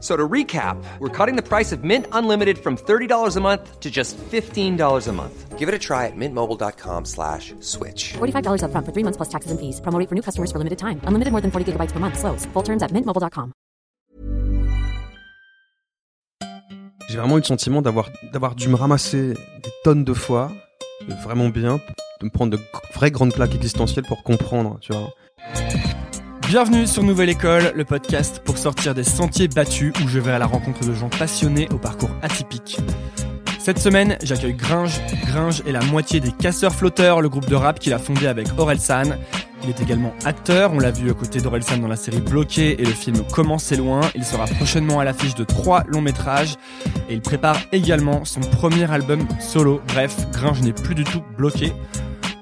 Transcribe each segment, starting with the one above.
So to recap, we're cutting the price of Mint Unlimited from $30 a month to just $15 a month. Give it a try at mintmobile.com slash switch. $45 upfront for three months plus taxes and fees. Promo for new customers for limited time. Unlimited more than 40 gigabytes per month. Slows. Full terms at mintmobile.com. J'ai vraiment eu le sentiment d'avoir d'avoir dû me ramasser des tonnes de fois, vraiment bien, de me prendre de vraies grandes claques existentielles pour comprendre, tu vois. Bienvenue sur Nouvelle École, le podcast pour sortir des sentiers battus où je vais à la rencontre de gens passionnés au parcours atypique. Cette semaine, j'accueille Gringe. Gringe est la moitié des Casseurs Flotteurs, le groupe de rap qu'il a fondé avec Orelsan. Il est également acteur, on l'a vu à côté d'Orelsan dans la série Bloqué et le film Comment c'est loin. Il sera prochainement à l'affiche de trois longs métrages et il prépare également son premier album solo. Bref, Gringe n'est plus du tout bloqué.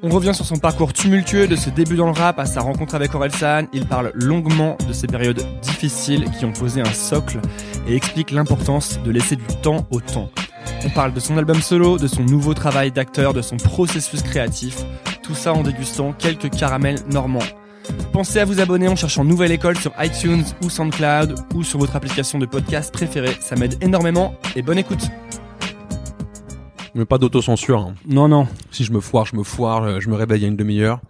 On revient sur son parcours tumultueux de ses débuts dans le rap à sa rencontre avec Orelsan. Il parle longuement de ces périodes difficiles qui ont posé un socle et explique l'importance de laisser du temps au temps. On parle de son album solo, de son nouveau travail d'acteur, de son processus créatif. Tout ça en dégustant quelques caramels normands. Pensez à vous abonner en cherchant Nouvelle École sur iTunes ou SoundCloud ou sur votre application de podcast préférée. Ça m'aide énormément et bonne écoute. Mais pas d'autocensure. hein. Non, non. Si je me foire, je me foire, euh, je me réveille il y a une demi-heure.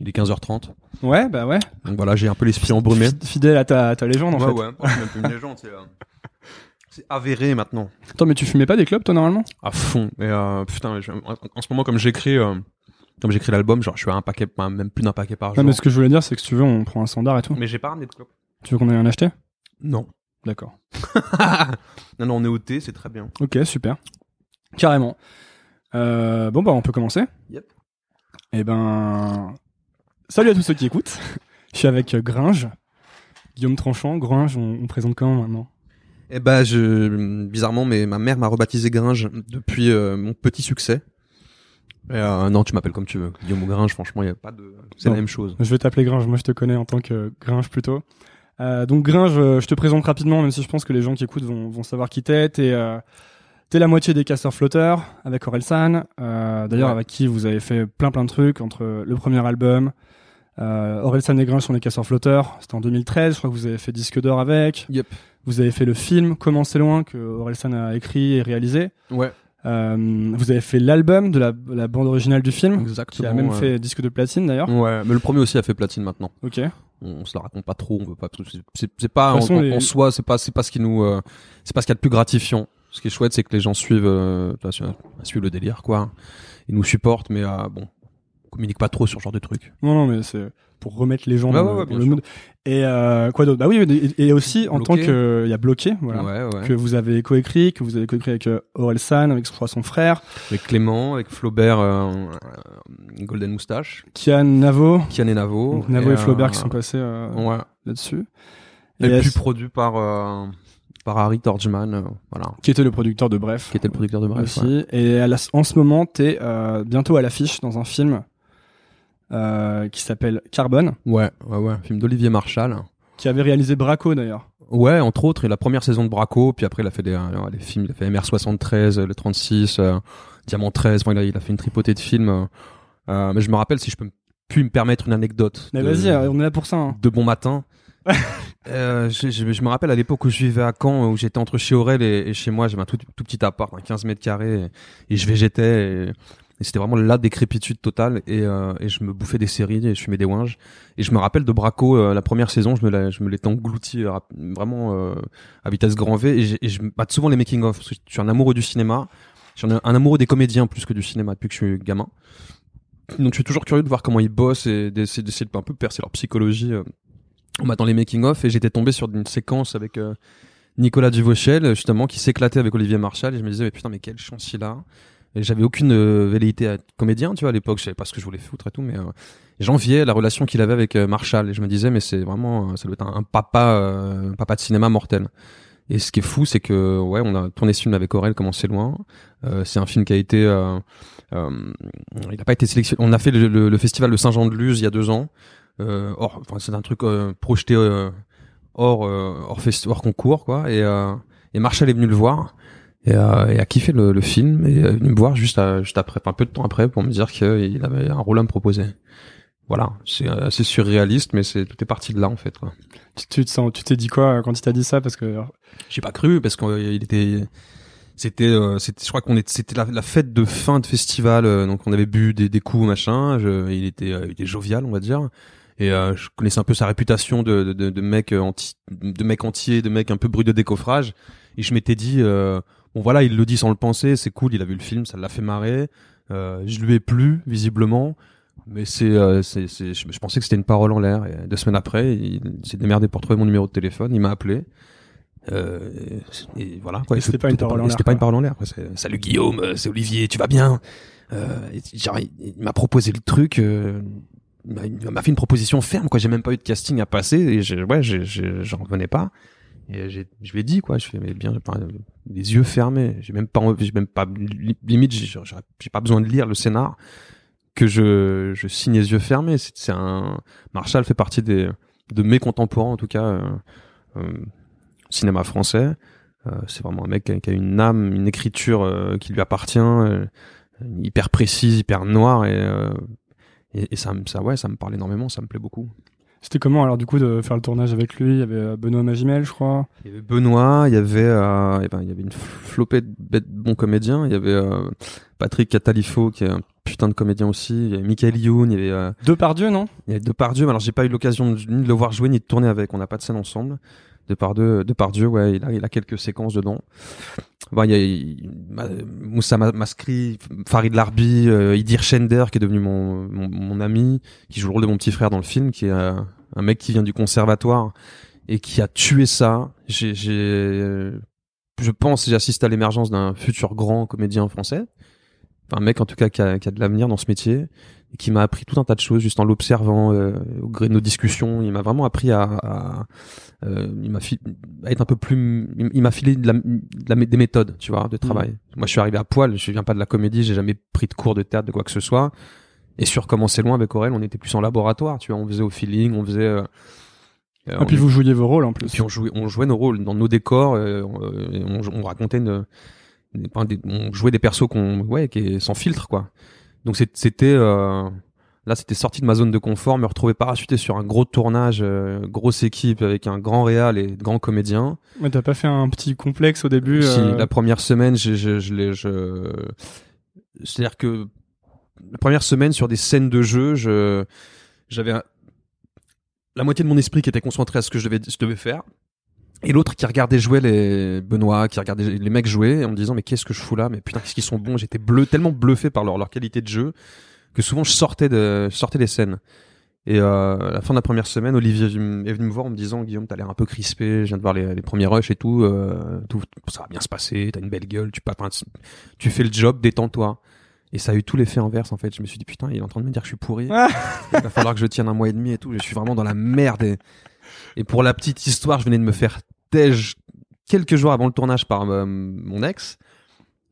Il est 15h30. Ouais, bah ouais. Donc voilà, j'ai un peu l'esprit embrumé. Fid- Fidèle à ta, ta légende en ouais, fait. ouais. Oh, c'est même plus une légende, c'est, euh, c'est avéré maintenant. Attends, mais tu fumais pas des clubs toi normalement? À fond. Et euh, putain, je- en, en ce moment, comme j'écris, euh, comme j'écris l'album, genre, je suis à un paquet, même plus d'un paquet par Non, jour. mais ce que je voulais dire, c'est que si tu veux, on prend un standard et tout. Mais j'ai pas ramené de clope. Tu veux qu'on aille en acheter? Non. D'accord. non, non, on est au thé, c'est très bien. Ok, super. Carrément. Euh, bon, bah, on peut commencer. Yep. Eh ben, salut à tous ceux qui écoutent. Je suis avec euh, Gringe, Guillaume Tranchant. Gringe, on, on présente comment maintenant? Eh ben, je, bizarrement, mais ma mère m'a rebaptisé Gringe depuis euh, mon petit succès. Et, euh, non, tu m'appelles comme tu veux. Guillaume ou Gringe, franchement, il y a pas de, c'est la même chose. Je vais t'appeler Gringe. Moi, je te connais en tant que Gringe plutôt. Donc Gringe, je te présente rapidement, même si je pense que les gens qui écoutent vont, vont savoir qui t'es. T'es t'es la moitié des casseurs flotteurs avec Orelsan, euh, d'ailleurs Ouais. avec qui vous avez fait plein plein de trucs entre le premier album. Euh, Orelsan et Gringe sont les casseurs flotteurs. C'était en 2013. Je crois que vous avez fait disque d'or avec. Yep. Vous avez fait le film Comment c'est loin que Orelsan a écrit et réalisé. Ouais. Euh, vous avez fait l'album de la, la bande originale du film, Exactement. qui a même ouais. fait disque de platine d'ailleurs. Ouais, mais le premier aussi a fait platine maintenant. Ok. On, on se la raconte pas trop, on veut pas. c'est- pas les- en soi, c'est pas c'est pas ce qui nous, euh, c'est pas ce qu'il y a de plus gratifiant. Ce qui est chouette, c'est que les gens suivent, euh, bah, su- suivent le délire, quoi. Ils nous supportent, mais euh, bon, on communique pas trop sur ce genre de trucs. Non, non, mais c'est pour remettre les gens Ouais, dans, ouais, le- dans mood. Et euh, quoi d'autre? Bah oui, et, et aussi en tant que il y a bloqué, voilà, Ouais, ouais. que vous avez coécrit, que vous avez coécrit avec euh, Orelsan, avec je crois son frère, Avec Clément, avec Flaubert, euh, Golden Moustache, Kian Navo, Kian et Navo. Donc, Navo et, Flaubert qui sont passés là-dessus. Et, Et puis est-ce- produit par par Harry Torgman, euh, voilà, qui était le producteur de Bref. qui était le producteur de Bref. aussi. ouais. Et à la- en ce moment, t'es euh, bientôt à l'affiche dans un film euh, qui s'appelle Carbone, Ouais, ouais, ouais. Film d'Olivier Marshall. qui avait réalisé Braco d'ailleurs. Ouais, entre autres, et la première saison de Braco, puis après il a fait des, euh, des films, il a fait MR73, euh, le 36, euh, Diamant 13, enfin, il, a, il a fait une tripotée de films. mais je me rappelle, si je peux puis me permettre une anecdote Mais vas-y, on est là pour ça. hein. de bon matin, Euh, je, je- je me rappelle à l'époque où je vivais à Caen, où j'étais entre chez Aurel et, chez moi, j'avais un tout, petit appart, un 15 mètres carrés, et, je végétais, et, c'était vraiment la décrépitude totale, et, euh, et je me bouffais des séries, et je fumais des ouinges. Et je me rappelle de Braco, euh, la première saison, je me je l'étais englouti euh, vraiment euh, à vitesse grand V, et, je mate souvent les making-of, parce que je suis un amoureux du cinéma, j'en ai un amoureux des comédiens plus que du cinéma depuis que je suis gamin. Donc je suis toujours curieux de voir comment ils bossent et d'essayer d'essayer de un peu percer leur psychologie euh, en matant les making-of et j'étais tombé sur une séquence avec euh, Nicolas Duvauchel justement qui s'éclatait avec Olivier Marchal. Et je me disais mais putain mais quelle chance il a et j'avais aucune euh, velléité à être comédien tu vois à l'époque. Je savais pas ce que je voulais foutre et tout mais euh, j'enviais la relation qu'il avait avec euh, Marshall et je me disais mais c'est vraiment ça doit être un, papa un papa de cinéma mortel. Et ce qui est fou c'est que ouais on a tourné ce film avec Aurel comment c'est loin. C'est un film qui a été il n'a pas été sélectionné. On a fait le, le- le festival de Saint-Jean-de-Luz il y a deux ans euh, hors, enfin, c'est un truc euh, projeté euh, hors, euh, hors, hors concours, quoi. Et, euh, et Marshall est venu le voir et, euh, et a kiffé le, le film et est venu me voir juste, à- juste après, un peu de temps après, pour me dire qu'il avait un rôle à me proposer. Voilà, c'est assez surréaliste, mais c'est tout est parti de là en fait. Quoi. Tu, tu te sens, tu t'es dit quoi quand il t'a dit ça? Parce que J'ai pas cru parce qu'il était, c'était, euh, c'était, je crois qu'on était, c'était la, la fête de fin de festival, donc on avait bu des, des coups machin. Je, il était, il était jovial, on va dire. Et euh, je connaissais un peu sa réputation de, de, de, de mec euh, anti, de mec entier, de mec un peu brut de décoffrage. Et je m'étais dit, euh, bon voilà, il le dit sans le penser, c'est cool, il a vu le film, ça l'a fait marrer. Euh, je lui ai plu visiblement, mais c'est, euh, c'est, c'est, je, je pensais que c'était une parole en l'air. Et deux semaines après, il, s'est démerdé pour trouver mon numéro de téléphone, il m'a appelé. Euh, et, et voilà. Quoi. Et c'était Tout- pas une tout est parole en et l'air, C'était pas une parole en l'air. quoi. C'est, Salut Guillaume, euh, c'est Olivier, tu vas bien? Euh, et genre, il, il m'a proposé le truc. euh, il m'a- fait une proposition ferme. Quoi, j'ai même pas eu de casting à passer. Et j'ai- ouais, j'en revenais pas. Et je lui ai dit quoi. Je fais mais bien, les yeux fermés. J'ai même pas, j'ai même pas li- limite. J'ai pas besoin de lire le scénar que je, je signe les yeux fermés. C'est un Marshall fait partie des de mes contemporains en tout cas euh, euh, cinéma français. Euh, c'est vraiment un mec qui a, une âme, une écriture euh, qui lui appartient, euh, hyper précise, hyper noire et, et, et ça, me- ça, ouais, ça me parle énormément, ça me plaît beaucoup. c'était comment alors du coup de faire le tournage avec lui? Il y avait euh, Benoît Magimel, je crois. Il y avait Benoît, il y avait, euh, eh ben, il y avait une flopée de bêtes bons comédiens. Il y avait euh, Patrick Catalifo qui est un putain de comédien aussi. Il y avait Michael Youn, il y avait, euh, Depardieu, non? il y avait Depardieu. mais Alors j'ai pas eu l'occasion de- ni de le voir jouer ni de tourner avec. On n'a pas de scène ensemble. Depardieu, Depardieu, ouais, il a, il a quelques séquences dedans. Bon, il y a Moussa Ma- Maskri, Farid Larbi, euh, Idir Shender qui est devenu mon, mon, ami, qui joue le rôle de mon petit frère dans le film, qui est euh, un mec qui vient du conservatoire et qui a tué ça. J'ai, euh, je pense, j'ai assisté à l'émergence d'un futur grand comédien français. Un mec en tout cas qui a, qui a de l'avenir dans ce métier et qui m'a appris tout un tas de choses juste en l'observant euh, au gré de nos discussions. Il m'a vraiment appris à, à euh, il m'a à être un peu plus, il m'a filé de la, de la- des méthodes, tu vois, de travail. Moi, je suis arrivé à poil. Je viens pas de la comédie. J'ai jamais pris de cours de théâtre de quoi que ce soit. Et sur comment c'est loin avec Aurel, on était plus en laboratoire, tu vois. On faisait au feeling, on faisait. euh, euh, Et puis on- vous jouiez vos rôles en plus. puis on jouait, on jouait nos rôles dans nos décors. euh, on, on, on racontait une, des- on jouait des persos qu'on, ouais, qui est sans filtre quoi. Donc c'était, euh, là c'était sorti de ma zone de confort, me retrouver parachuté sur un gros tournage, euh, grosse équipe avec un grand réal et de grands comédiens. Mais t'as pas fait un petit complexe au début Si, euh, la première semaine, je, je, je je... c'est-à-dire que la première semaine sur des scènes de jeu, je, j'avais un- la moitié de mon esprit qui était concentré à ce que je devais, je devais faire. Et l'autre qui regardait jouer les Benoît, qui regardait les mecs jouer en me disant mais qu'est-ce que je fous là? Mais putain qu'est-ce qu'ils sont bons J'étais bleu, tellement bluffé par leur, leur qualité de jeu que souvent je sortais de, je sortais des scènes. Et euh, à la fin de la première semaine, Olivier est venu me voir en me disant Guillaume, t'as l'air un peu crispé, je viens de voir les, les premiers rushs et tout, euh, tout, ça va bien se passer, t'as une belle gueule, tu, tu fais le job, détends-toi. Et ça a eu tout l'effet inverse en fait. Je me suis dit putain, il est en train de me dire que je suis pourri. Ah. il va falloir que je tienne un mois et demi et tout. Je suis vraiment dans la merde. Et, et pour la petite histoire, je venais de me faire tège quelques jours avant le tournage par euh, mon ex.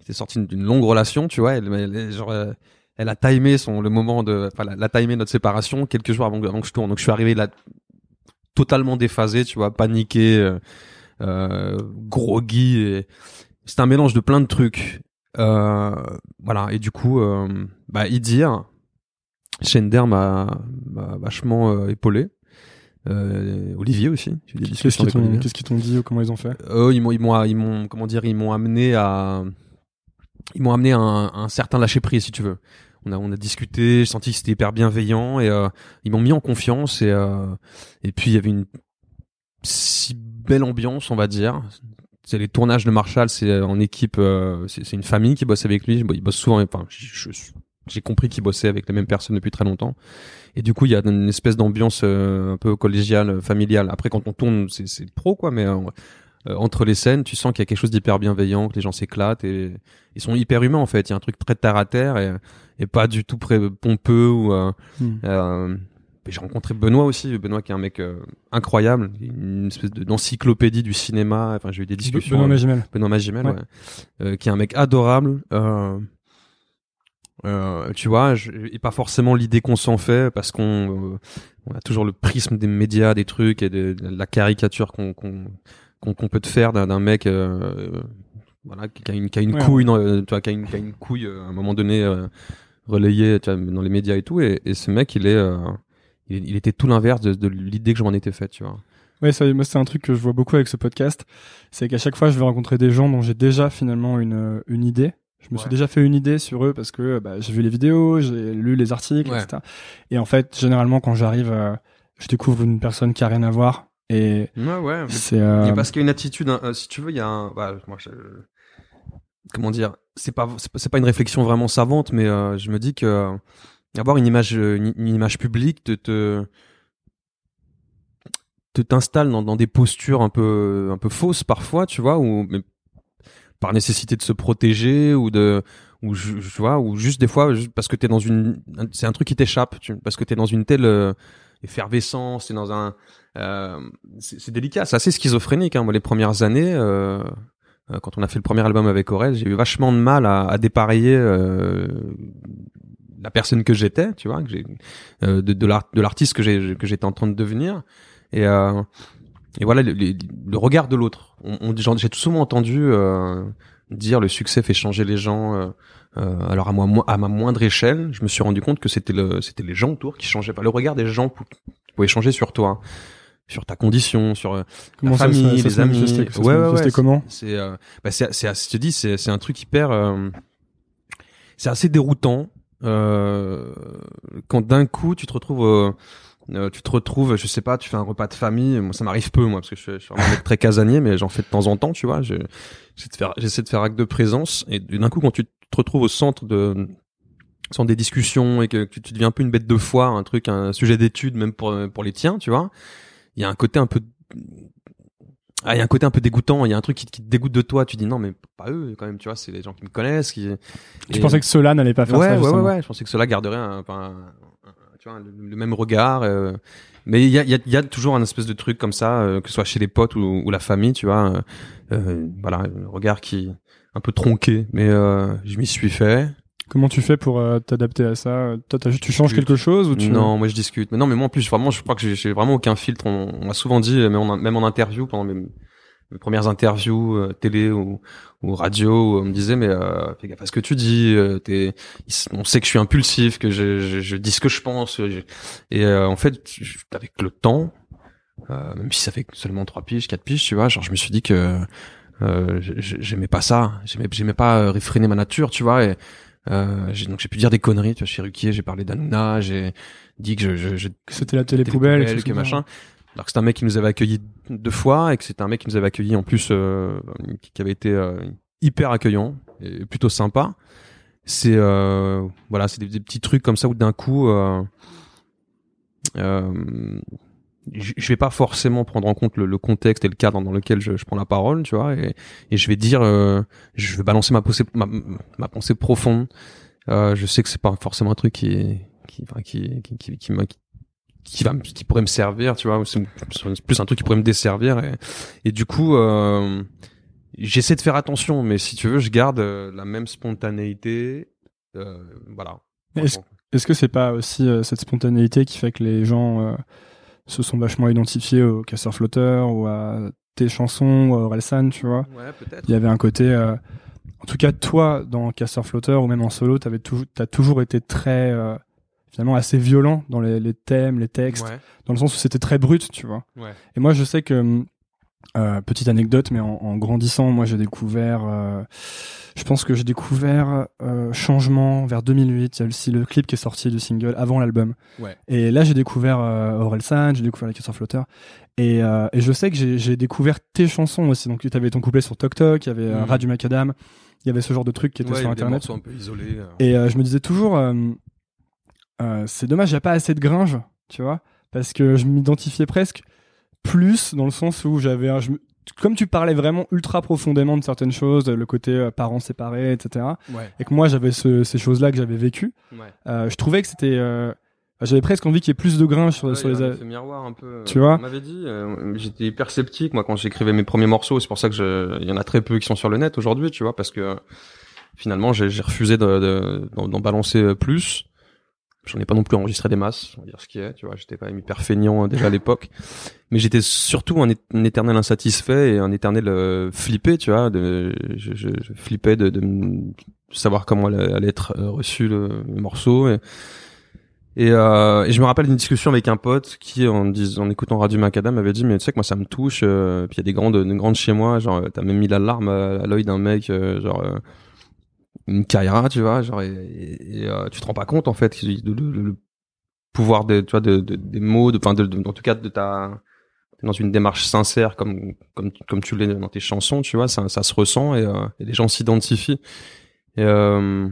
C'était sorti d'une longue relation, tu vois. Elle, euh, elle a timé son le moment de, enfin, elle timé notre séparation quelques jours avant, que- je tourne. Donc je suis arrivé là totalement déphasé, tu vois, paniqué, euh, euh, groggy. C'était un mélange de plein de trucs. Euh, voilà. Et du coup, euh, bah, Idir, Shender m'a vachement épaulé. Euh, Olivier aussi. Qu'est-ce qu'ils t'ont dit ou comment ils ont fait Eux, ils m'ont, ils m'ont, ils m'ont, comment dire, ils m'ont amené à, ils m'ont amené à un, certain lâcher prise, si tu veux. On a, on a discuté, j'ai senti que c'était hyper bienveillant et euh, ils m'ont mis en confiance et euh, et puis il y avait une si belle ambiance, on va dire. C'est les tournages de Marshall, c'est en équipe, euh, c'est une famille qui bosse avec lui. Il bosse souvent, enfin, j'ai compris qu'il bossait avec les mêmes personnes depuis très longtemps. Et du coup, il y a une espèce d'ambiance euh, un peu collégiale, familiale. Après, quand on tourne, c'est c'est pro, quoi, mais euh, euh, entre les scènes, tu sens qu'il y a quelque chose d'hyper bienveillant, que les gens s'éclatent et ils sont hyper humains en fait. Il y a un truc très terre à terre et, et pas du tout pompeux ou. euh, Hmm. euh, j'ai rencontré Benoît aussi, Benoît qui est un mec euh, incroyable, une espèce de- d'encyclopédie du cinéma. Enfin, j'ai eu des discussions. Benoît euh, Magimel. Benoît Magimel, Ouais. ouais. Euh, qui est un mec adorable. Euh, tu vois, je- et pas forcément l'idée qu'on s'en fait parce qu'on euh, on a toujours le prisme des médias, des trucs et de, de la caricature qu'on qu'on peut te faire d'un mec euh, voilà qui a une qui a une Ouais. couille dans, tu vois qui a une qui a une couille à un moment donné euh, relayée tu vois, dans les médias et tout et, et ce mec il est il, il était tout l'inverse de, de l'idée que je m'en étais faite tu vois Ouais, ça, moi, c'est un truc que je vois beaucoup avec ce podcast. C'est qu'à chaque fois, je vais rencontrer des gens dont j'ai déjà finalement une, une idée. Je me suis déjà fait une idée sur eux parce que bah, j'ai vu les vidéos, j'ai lu les articles, Ouais. etc. Et en fait, généralement, quand j'arrive, euh, je découvre une personne qui a rien à voir. Et ouais ouais c'est. euh, parce qu'il y a une attitude, hein, euh, si tu veux, il y a un, bah, moi, je- comment dire, c'est pas, c'est pas, une réflexion vraiment savante, mais euh, je me dis que euh, avoir une image, euh, une, une image publique te, te, te t'installe dans, dans des postures un peu, un peu fausses parfois, tu vois, ou par nécessité de se protéger ou de, ou je, je- vois, ou juste des fois parce que t'es dans une, c'est un truc qui t'échappe, parce que t'es dans une telle euh, effervescence, t'es dans un, euh, c'est délicat, c'est assez schizophrénique. Hein. Moi, les premières années, euh, euh, quand on a fait le premier album avec Aurel, j'ai eu vachement de mal à, à dépareiller euh, la personne que j'étais, tu vois, que j'ai, de, de l'art- de l'artiste que j'ai que j'étais en train de devenir. Et, et voilà, le, le- le regard de l'autre. On, on- j'ai tout souvent entendu euh, dire le succès fait changer les gens. euh, euh, alors à moi, à ma moindre échelle, je me suis rendu compte que c'était le, c'était les gens autour qui changeaient pas. Le regard des gens pou- pouvait changer sur toi, sur ta condition, sur euh, comment la ça, famille, ça, ça les amis. Ouais, ouais, ouais, comment c'est, euh, bah c'est, c'est, je te dis, c'est, un truc hyper, euh, c'est assez déroutant euh, quand d'un coup tu te retrouves, euh, tu te retrouves, je sais pas, tu fais un repas de famille. Moi, ça m'arrive peu, moi, parce que je, suis- je suis un mec très casanier, mais j'en fais de temps en temps, tu vois. Je- J'essaie de faire, j'essaie de faire acte de présence, et d'un coup, quand tu te retrouves au centre de centre des discussions et que tu, tu deviens un peu une bête de foire, un truc, un sujet d'étude même pour pour les tiens, tu vois. Il y a un côté un peu ah, il y a un côté un peu dégoûtant, il y a un truc qui, qui te dégoûte de toi, tu dis non mais pas eux quand même, tu vois, c'est les gens qui me connaissent qui Tu et- pensais que cela n'allait pas faire ouais, ça ouais, ouais, ouais, je pensais que cela garderait un, un- un- tu vois, le, le même regard. euh, mais il y a, y, a, y a toujours un espèce de truc comme ça, euh, que ce soit chez les potes ou, ou la famille, tu vois. euh, euh, voilà, un regard qui un peu tronqué, mais euh, je m'y suis fait. Comment tu fais pour euh, t'adapter à ça? Toi, tu changes quelque chose ou tu Non, moi je discute. Mais non, mais moi en plus, vraiment, je crois que j'ai- vraiment aucun filtre. On, on m'a souvent dit, même en, même en interview, pendant mes, mes premières interviews euh, télé ou, ou radio, on me disait, mais euh, fais gaffe à ce que tu dis. euh, t'es- on sait que je suis impulsif, que je, je, je dis ce que je pense. je- et euh, en fait, avec le temps, euh, même si ça fait seulement trois piges, quatre piges, tu vois, genre je me suis dit que euh, j'aimais pas ça. J'aimais, j'aimais pas euh, réfréner ma nature, tu vois. Et, euh, j'ai, donc j'ai pu dire des conneries, tu vois, chez Ruquier, j'ai parlé d'Anouna, j'ai dit que je, je, je c'était la télé poubelle, que machin. Alors que c'est un mec qui nous avait accueillis deux fois et que c'est un mec qui nous avait accueillis en plus euh, qui avait été euh, hyper accueillant et plutôt sympa. C'est euh, voilà, c'est des, petits trucs comme ça où d'un coup euh, euh, je vais pas forcément prendre en compte le, contexte et le cadre dans lequel je, prends la parole, tu vois, et, je vais dire, euh, je vais balancer ma pensée, ma, ma profonde. Je sais que c'est pas forcément un truc qui, qui, qui, qui, qui, qui, qui, va, qui pourrait me servir, tu vois, c'est plus un truc qui pourrait me desservir, et, et du coup, euh, j'essaie de faire attention, mais si tu veux, je garde euh, la même spontanéité, euh, voilà. Est-ce est-ce que c'est pas aussi euh, cette spontanéité qui fait que les gens se sont vachement identifiés au casseur flotteur ou à tes chansons ou à Orelsan, tu vois? Ouais, peut-être. Il y avait un côté, en tout cas toi dans casseur flotteur ou même en solo, t'avais toujours, t'as toujours été très, finalement assez violent dans les, les thèmes, les textes, Ouais. dans le sens où c'était très brut, tu vois. Ouais. Et moi, je sais que euh, petite anecdote, mais en, en grandissant, moi, j'ai découvert. euh, je pense que j'ai découvert euh, Changement vers 2008. Il y a aussi le clip qui est sorti du single avant l'album. Ouais. Et là, j'ai découvert euh, Orelsan, j'ai découvert Les Casseurs Flotteurs. Et, et je sais que j'ai découvert tes chansons aussi. Donc, tu avais ton couplet sur Tok Tok, il y avait du Macadam, il y avait ce genre de trucs qui étaient Ouais, sur Internet. un peu isolés. Et je me disais toujours, euh, c'est dommage, il n'y a pas assez de gringe, tu vois, parce que je m'identifiais presque plus dans le sens où j'avais, un- je me- comme tu parlais vraiment ultra profondément de certaines choses, le côté euh, parents séparés, etc., Ouais. et que moi j'avais ce- ces choses-là que j'avais vécues, Ouais. euh, je trouvais que c'était, euh, j'avais presque envie qu'il y ait plus de gringe sur, Ouais, sur les. effet miroir un peu. Tu vois On m'avait dit, j'étais hyper sceptique moi quand j'écrivais mes premiers morceaux. C'est pour ça que je, il y en a très peu qui sont sur le net aujourd'hui, tu vois, parce que finalement j'ai refusé de- de- d'en d'en balancer plus. J'en ai pas non plus enregistré des masses, on va dire ce qui est, tu vois. J'étais quand même hyper feignant euh, déjà à l'époque, mais j'étais surtout un, éternel insatisfait et un éternel euh, flippé, tu vois. Je, je, flippais de, savoir comment allait, être euh, reçu le, morceau. Euh, et je me rappelle d'une discussion avec un pote qui, en, écoutant Radio Macadam, m'avait dit mais tu sais que moi ça me touche. euh, puis il y a des grandes, des grandes chez moi, genre t'as même mis la larme à, l'œil d'un mec, euh, genre une Kaira, tu vois, genre et, et, et, euh, tu te rends pas compte en fait que le, le- le pouvoir de, tu vois, de, de- des mots, de, enfin, de, de- en tout cas de ta dans une démarche sincère comme comme comme tu l'es dans tes chansons, tu vois, ça, ça se ressent et, euh, et les gens s'identifient. Et euh,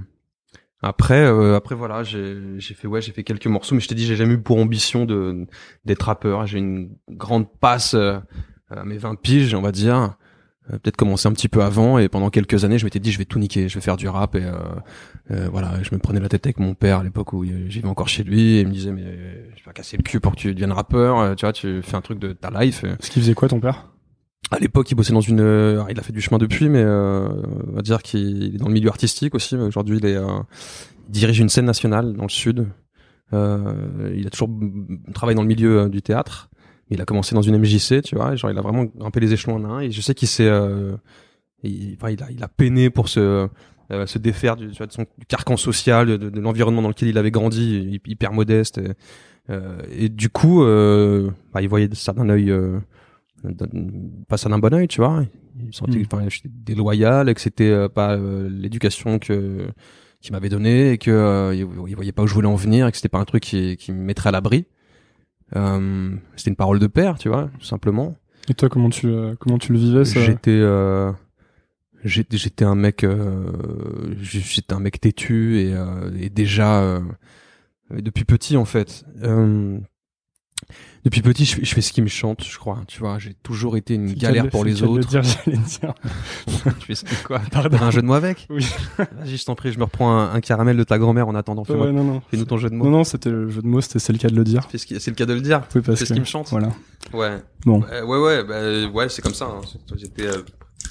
après, euh, après voilà, j'ai j'ai fait ouais, j'ai fait quelques morceaux, mais je t'ai dit, j'ai jamais eu pour ambition de d'être rappeur. J'ai une grande passe euh, à mes 20 piges, on va dire. Euh, Peut-être commencer un petit peu avant et pendant quelques années, je m'étais dit, je vais tout niquer, je vais faire du rap et euh, euh, voilà, je me prenais la tête avec mon père à l'époque où euh, j'y vais encore chez lui et il me disait mais euh, je vais pas casser le cul pour que tu deviennes rappeur, tu vois, tu fais un truc de ta life. Ce qui faisait quoi ton père? À l'époque, il bossait dans une. il a fait du chemin depuis, mais euh, on va dire qu'il est dans le milieu artistique aussi. Aujourd'hui, il est euh, il dirige une scène nationale dans le sud. Euh, il a toujours travaillé dans le milieu du théâtre. Il a commencé dans une MJC, tu vois. et Genre, il a vraiment grimpé les échelons en un. Et je sais qu'il s'est, euh, il, enfin, il a, il a peiné pour se euh, se défaire du, tu vois, de son du carcan social, de, de l'environnement dans lequel il avait grandi, hy- hyper modeste. Et, euh, et du coup, euh, bah, il voyait ça d'un œil. Euh, pas ça d'un bon œil, tu vois. Il sentait Mm. que enfin, j'étais déloyal et que c'était euh, pas l'éducation que qu'il m'avait donnée et que euh, il, il voyait pas où je voulais en venir et que c'était pas un truc qui, qui me mettrait à l'abri. Euh, c'était une parole de père, tu vois, tout simplement. Et toi, comment tu, euh, comment tu le vivais ça? J'étais euh, j'étais j'étais un mec euh, j'étais un mec têtu et, euh, et déjà euh, depuis petit en fait. Euh, depuis petit, je, fais- je fais ce qui me chante, je crois. Tu vois, j'ai toujours été une C'est galère pour le- les c'est qu'à le autres. dire, j'allais dire. tu fais ce quoi? Pardon. Un jeu de mots avec? Oui. Vas-y, je t'en prie, je me reprends un, un caramel de ta grand-mère en attendant. Fais-moi- Ouais, non, non. Fais-nous ton jeu de mots. Non, non, c'était le jeu de mots, c'était c'est le cas de le dire. Fais ce C'est le cas de le dire. Oui, parce Fais ce qui me chante. Voilà. Ouais. Bon. Euh, ouais, ouais, bah, ouais, c'est comme ça. hein. C'est- J'étais euh,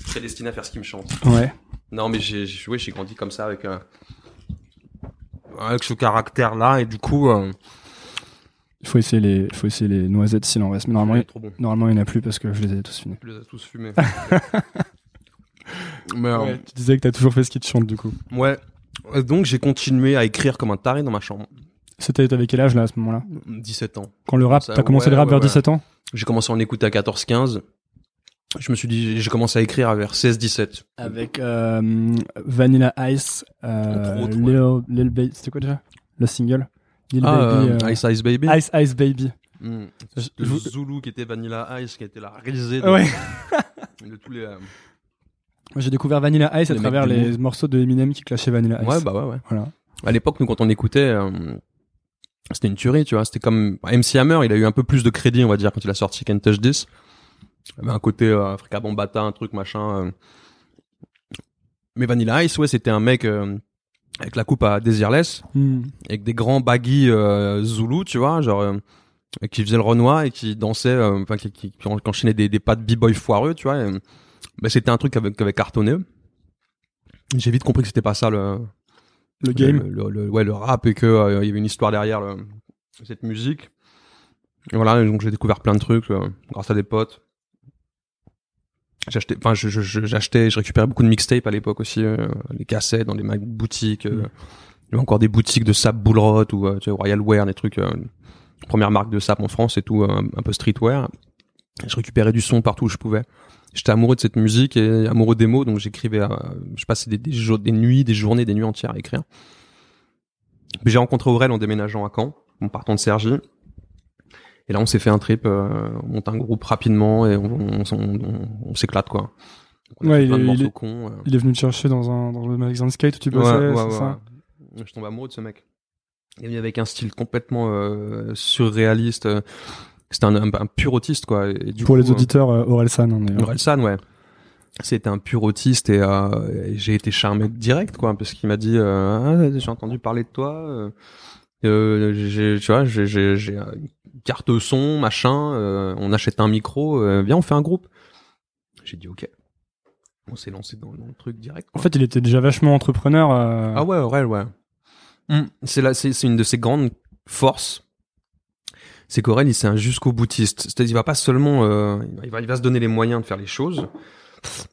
prédestiné à faire ce qui me chante. Ouais. Non, mais j'ai, j'ai, ouais, j'ai grandi comme ça avec un, avec ce caractère-là et du coup, euh, Il faut essayer les, il faut essayer les noisettes s'il en reste. Mais normalement, il- trop bon. normalement, il n'y en a plus parce que je les ai tous finis. Je les ai tous fumés. mais euh, Ouais, tu disais que t'as toujours fait ce qui te chante du coup. ouais. Euh, Donc j'ai continué à écrire comme un taré dans ma chambre. C'était t'avais quel âge là à ce moment-là? 17 ans. Quand le rap, t'as commencé ouais, le rap ouais, vers ouais. 17 ans? J'ai commencé à en écouter à 14-15. Je me suis dit, j'ai commencé à écrire vers 16-17. Avec euh, Vanilla Ice, euh, autres, ouais. Lil, Lil Baby, c'était quoi déjà? Le single? Lil Ah, Baby. euh, euh, Ice Ice Baby. Ice Ice Baby. Mm. Je- Le Zulu qui était Vanilla Ice, qui était la risée de, Ouais. de tous les. euh, J'ai découvert Vanilla Ice à Les travers les morceaux de Eminem qui clashaient Vanilla Ice. Ouais, bah ouais, ouais. Voilà. À l'époque, nous, quand on écoutait, euh, c'était une tuerie, tu vois. C'était comme MC Hammer, il a eu un peu plus de crédit, on va dire, quand il a sorti Can't Touch This. Il avait un côté euh, Africa Bambata, un truc machin. euh. Mais Vanilla Ice, ouais, c'était un mec euh, avec la coupe à Desireless, Hmm. avec des grands baggy euh, Zulu, tu vois, genre euh, qui faisait le Renoir et qui dansait, euh, enfin qui, qui, qui en- qui enchaînait des, des pas de b-boy foireux, tu vois. bah, c'était un truc qui avait, qui avait cartonné. J'ai vite compris que c'était pas ça le, Le game. le, le- le- ouais, le rap et que euh, il y avait une histoire derrière le- cette musique. Et voilà, donc j'ai découvert plein de trucs euh, grâce à des potes. J'achetais, enfin, je, je, je- j'achetais, je récupérais beaucoup de mixtapes à l'époque aussi, euh, les cassettes dans les ma- boutiques. euh, Il y avait encore des boutiques de sap Bullrot ou euh, tu sais, Royal Wear, des trucs, euh, première marque de sap en France et tout, euh, un, un peu streetwear. Je récupérais du son partout où je pouvais. J'étais amoureux de cette musique et amoureux des mots, donc j'écrivais, je passais des, des, des nuits, des journées, des nuits entières à écrire. J'ai rencontré Aurel en déménageant à Caen, en partant de Sergi. Et là, on s'est fait un trip, euh, on monte un groupe rapidement et on, on, on- on- on s'éclate quoi. Donc, Ouais, il est- il est- cons. euh. Il est venu te chercher dans un dans le magasin de skate où tu bossais, Ouais, ouais, ça? Je tombe amoureux de ce mec. Il est venu avec un style complètement euh, surréaliste. C'était un, un, un pur autiste, quoi. Et du Pour coup, les auditeurs, euh, Orelsan, hein. Orelsan, ouais. C'était un pur autiste et, euh, et j'ai été charmé direct, quoi, parce qu'il m'a dit euh, ah, j'ai entendu parler de toi. tu vois, j'ai une carte son, machin. euh, on achète un micro. euh, viens, on fait un groupe. J'ai dit ok. On s'est lancé dans, dans le truc direct. En fait, il était déjà vachement entrepreneur. euh, Ah ouais, Aurel, ouais. Mm. C'est là, c'est c'est une de ses grandes forces. C'est qu'Aurel, il c'est un jusqu'au boutiste. C'est-à-dire, il va pas seulement, euh, il va, il va se donner les moyens de faire les choses.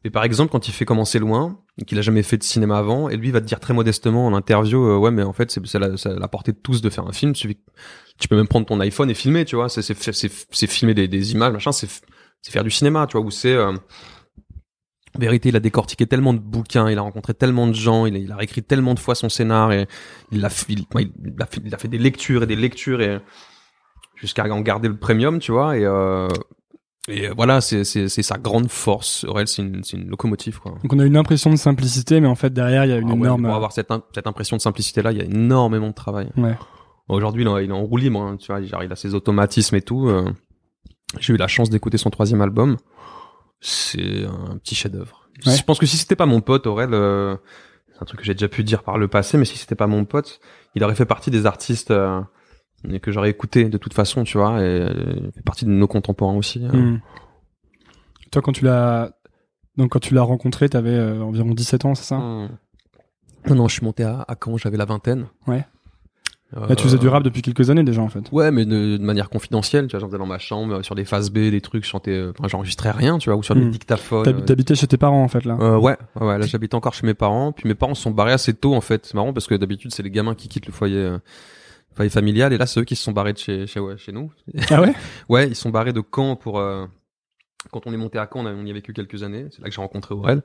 Mais par exemple, quand il fait commencer loin, qu'il a jamais fait de cinéma avant, et lui va te dire très modestement en interview, euh, ouais, mais en fait, c'est la, la portée de tous de faire un film. Tu, tu peux même prendre ton iPhone et filmer, tu vois. C'est filmer des, des images, machin. C'est faire du cinéma, tu vois. Où c'est euh, vérité, il a décortiqué tellement de bouquins, il a rencontré tellement de gens, il a, il a réécrit tellement de fois son scénar et il a, il, fait, il a fait des lectures et des lectures et jusqu'à en garder le premium, tu vois. Et, euh, et voilà, c'est sa grande force. Aurel, c'est une, une locomotive, quoi. Donc on a une impression de simplicité, mais en fait derrière il y a une Ah ouais, énorme. pour avoir cette, cette impression de simplicité là, il y a énormément de travail. Ouais. Aujourd'hui, il, est en- il est en roue libre, hein, tu vois, genre, il a ses automatismes et tout. euh. J'ai eu la chance d'écouter son troisième album. C'est un petit chef-d'œuvre. Ouais. Je pense que si c'était pas mon pote, Aurel, euh, c'est un truc que j'ai déjà pu dire par le passé, mais si c'était pas mon pote, il aurait fait partie des artistes euh, que j'aurais écouté de toute façon, tu vois, et euh, il fait partie de nos contemporains aussi. euh. Hmm. Toi, quand tu l'as, donc quand tu l'as rencontré, t'avais euh, environ 17 ans, c'est ça? Hmm. Non, non, je suis monté à, à Caen, j'avais la vingtaine. Ouais. Euh, Là, tu faisais du rap depuis quelques années déjà, en fait. Ouais, mais de, de manière confidentielle, tu vois, j'en faisais dans ma chambre, euh, sur des phases B, des trucs, je chantais, euh, enfin, j'enregistrais rien, tu vois, ou sur des Hmm. dictaphones. T'hab- T'habitais chez tes parents, en fait, là. Euh, ouais, ouais, ouais, là j'habite encore chez mes parents, puis mes parents se sont barrés assez tôt en fait. C'est marrant parce que d'habitude c'est les gamins qui quittent le foyer, euh, foyer familial, et là c'est eux qui se sont barrés de chez, chez, ouais, chez nous. Ah ouais Ouais, ils sont barrés de Caen pour. euh, quand on est monté à Caen, on, a- on y a vécu quelques années. C'est là que j'ai rencontré Aurel.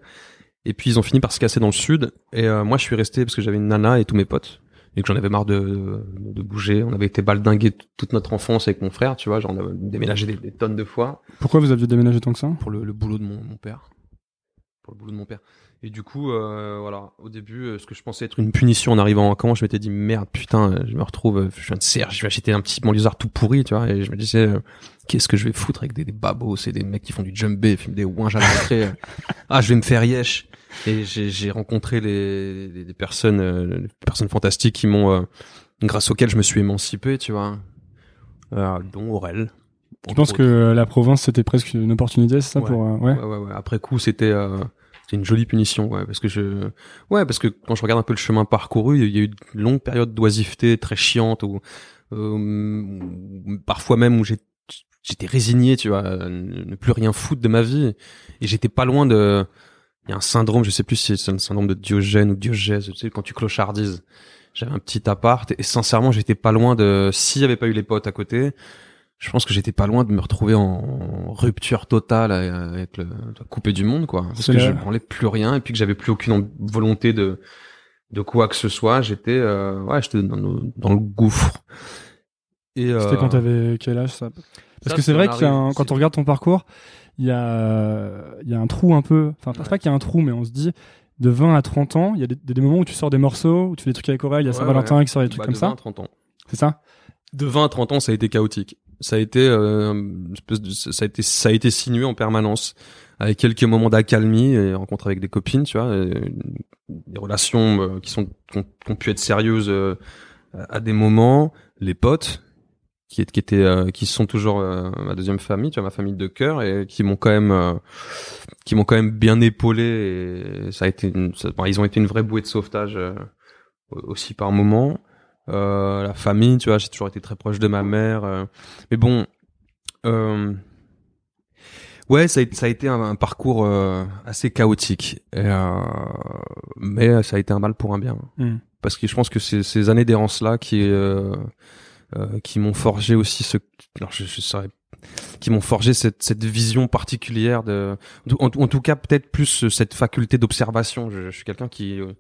Et puis ils ont fini par se casser dans le sud. Et euh, moi je suis resté parce que j'avais une nana et tous mes potes. Et que j'en avais marre de, de bouger. On avait été baldingués toute notre enfance avec mon frère, tu vois. Genre on avait déménagé des, des tonnes de fois Pourquoi vous aviez déménagé tant que ça? Pour le, le boulot de mon, mon père. Pour le boulot de mon père. Et du coup, euh, voilà, au début, euh, ce que je pensais être une punition en arrivant à Caen, je m'étais dit merde, putain, euh, je me retrouve, euh, je viens de Serge, je vais acheter un petit banlieusard tout pourri, tu vois, et je me disais, euh, qu'est-ce que je vais foutre avec des, des babos, c'est des mecs qui font du jumbé, fument des ouinges à l'entrée. ah, je vais me faire yesh. Et j'ai rencontré les, les, les personnes, euh, les personnes fantastiques qui m'ont, euh, grâce auxquelles je me suis émancipé, tu vois, euh, dont Aurel. Je pense que la province, c'était presque une opportunité, c'est ça, Ouais. pour... ouais. Ouais, ouais, ouais. Après coup, c'était c'était une jolie punition, ouais, parce que je, ouais, parce que quand je regarde un peu le chemin parcouru, il y a eu une longue période d'oisiveté très chiante, où euh, parfois même où j'ai j'étais résigné, tu vois, ne plus rien foutre de ma vie, et j'étais pas loin de, il y a un syndrome, je sais plus si c'est un syndrome de Diogène ou Diogèse, tu sais, quand tu clochardises. J'avais un petit appart, et sincèrement, j'étais pas loin de, s'il y avait pas eu les potes à côté, je pense que j'étais pas loin de me retrouver en rupture totale avec le coupé du monde quoi. Parce que la- je branlais plus rien et puis que j'avais plus aucune volonté de de quoi que ce soit. J'étais euh, ouais j'étais dans, le- dans le gouffre. Et euh, C'était quand t'avais quel âge, ça? Parce ça, que c'est vrai qu'il y a un- arrive- quand on regarde ton parcours, il y a, il y a un trou un peu... Enfin, c'est Ouais. pas qu'il y a un trou, mais on se dit... De 20 à 30 ans, il y a des, des moments où tu sors des morceaux, où tu fais des trucs avec Aurel, il y a Ouais, Saint-Valentin ouais. qui sort des trucs bah, comme de ça. 20 à 30 ans. C'est ça? De 20 à 30 ans ça a été chaotique ça a été euh, de- ça a été ça a été sinué en permanence avec quelques moments d'accalmie et rencontres avec des copines tu vois des relations euh, qui sont qui ont, pu être sérieuses euh, à des moments. Les potes qui, qui étaient euh, qui sont toujours euh, ma deuxième famille tu vois ma famille de cœur et qui m'ont quand même qui m'ont quand même bien épaulé et ça a été une, ça- ils ont été une vraie bouée de sauvetage aussi par moment la famille, tu vois, j'ai toujours été très proche de ma mère. euh. mais bon, euh, ouais, ça a, été- ça a été un, un parcours euh, assez chaotique, Et, euh, mais ça a été un mal pour un bien. Hmm. parce que je pense que c'est ces années d'errance là qui euh, euh, qui m'ont forgé aussi ce alors je, je saurais qui m'ont forgé cette, cette vision particulière de en, en tout cas peut-être plus cette faculté d'observation je, je suis quelqu'un qui euh,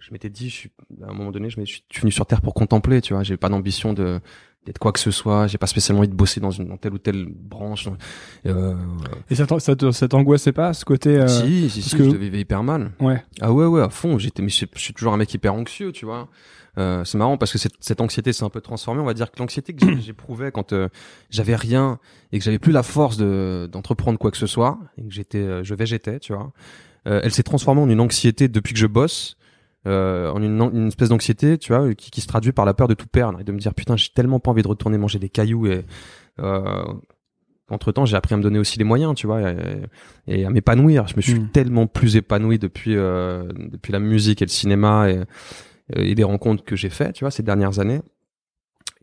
je m'étais dit je suis à un moment donné je, me, suis venu sur terre pour contempler tu vois. J'ai pas d'ambition de d'être quoi que ce soit. J'ai pas spécialement envie de bosser dans une dans telle ou telle branche. Euh, Et ça, ça, t'angoissait pas ce côté euh, si si si que- je vivais hyper mal. Ouais. ah ouais ouais à fond j'étais mais je, je suis toujours un mec hyper anxieux tu vois. Euh, c'est marrant parce que cette, cette anxiété s'est un peu transformée. On va dire que l'anxiété que j'éprouvais quand euh, j'avais rien et que j'avais plus la force de d'entreprendre quoi que ce soit et que j'étais euh, je végétais tu vois euh, elle s'est transformée en une anxiété depuis que je bosse euh, en une, une espèce d'anxiété tu vois qui, qui se traduit par la peur de tout perdre et de me dire putain j'ai tellement pas envie de retourner manger des cailloux et euh, entre temps j'ai appris à me donner aussi les moyens tu vois et, et à m'épanouir. Je me suis Mm. tellement plus épanoui depuis euh, depuis la musique et le cinéma et, et les rencontres que j'ai fait tu vois ces dernières années.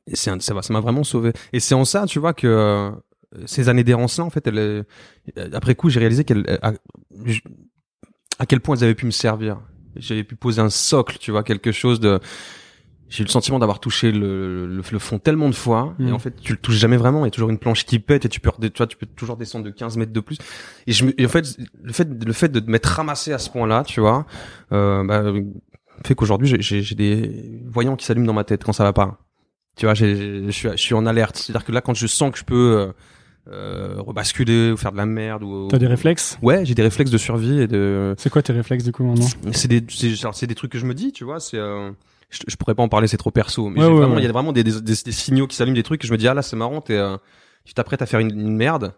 Et c'est un- ça va ça m'a vraiment sauvé. Et c'est en ça tu vois que euh, ces années d'errance là en fait elles, euh, après coup j'ai réalisé qu'elles à, à quel point elles avaient pu me servir j'avais pu poser un socle tu vois quelque chose de j'ai eu le sentiment d'avoir touché le, le, le fond tellement de fois Mm. et en fait tu le touches jamais vraiment il y a toujours une planche qui pète et tu peux tu vois tu peux toujours descendre de 15 mètres de plus. Et je et en fait le fait le fait de m'être ramassé à ce point là tu vois euh, bah, fait qu'aujourd'hui j'ai- des voyants qui s'allument dans ma tête quand ça va pas. Tu vois suis je suis en alerte. C'est à dire que là quand je sens que je peux euh, euh, rebasculer ou faire de la merde ou T'as des réflexes? Ouais j'ai des réflexes de survie et de C'est quoi tes réflexes du coup maintenant? C'est des c'est des trucs que je me dis tu vois c'est euh, je, je pourrais pas en parler c'est trop perso mais Ouais, j'ai ouais, vraiment ouais. il y a vraiment des, des, des, des signaux qui s'allument des trucs que je me dis ah là c'est marrant t'es euh, tu t'apprêtes à faire une, une merde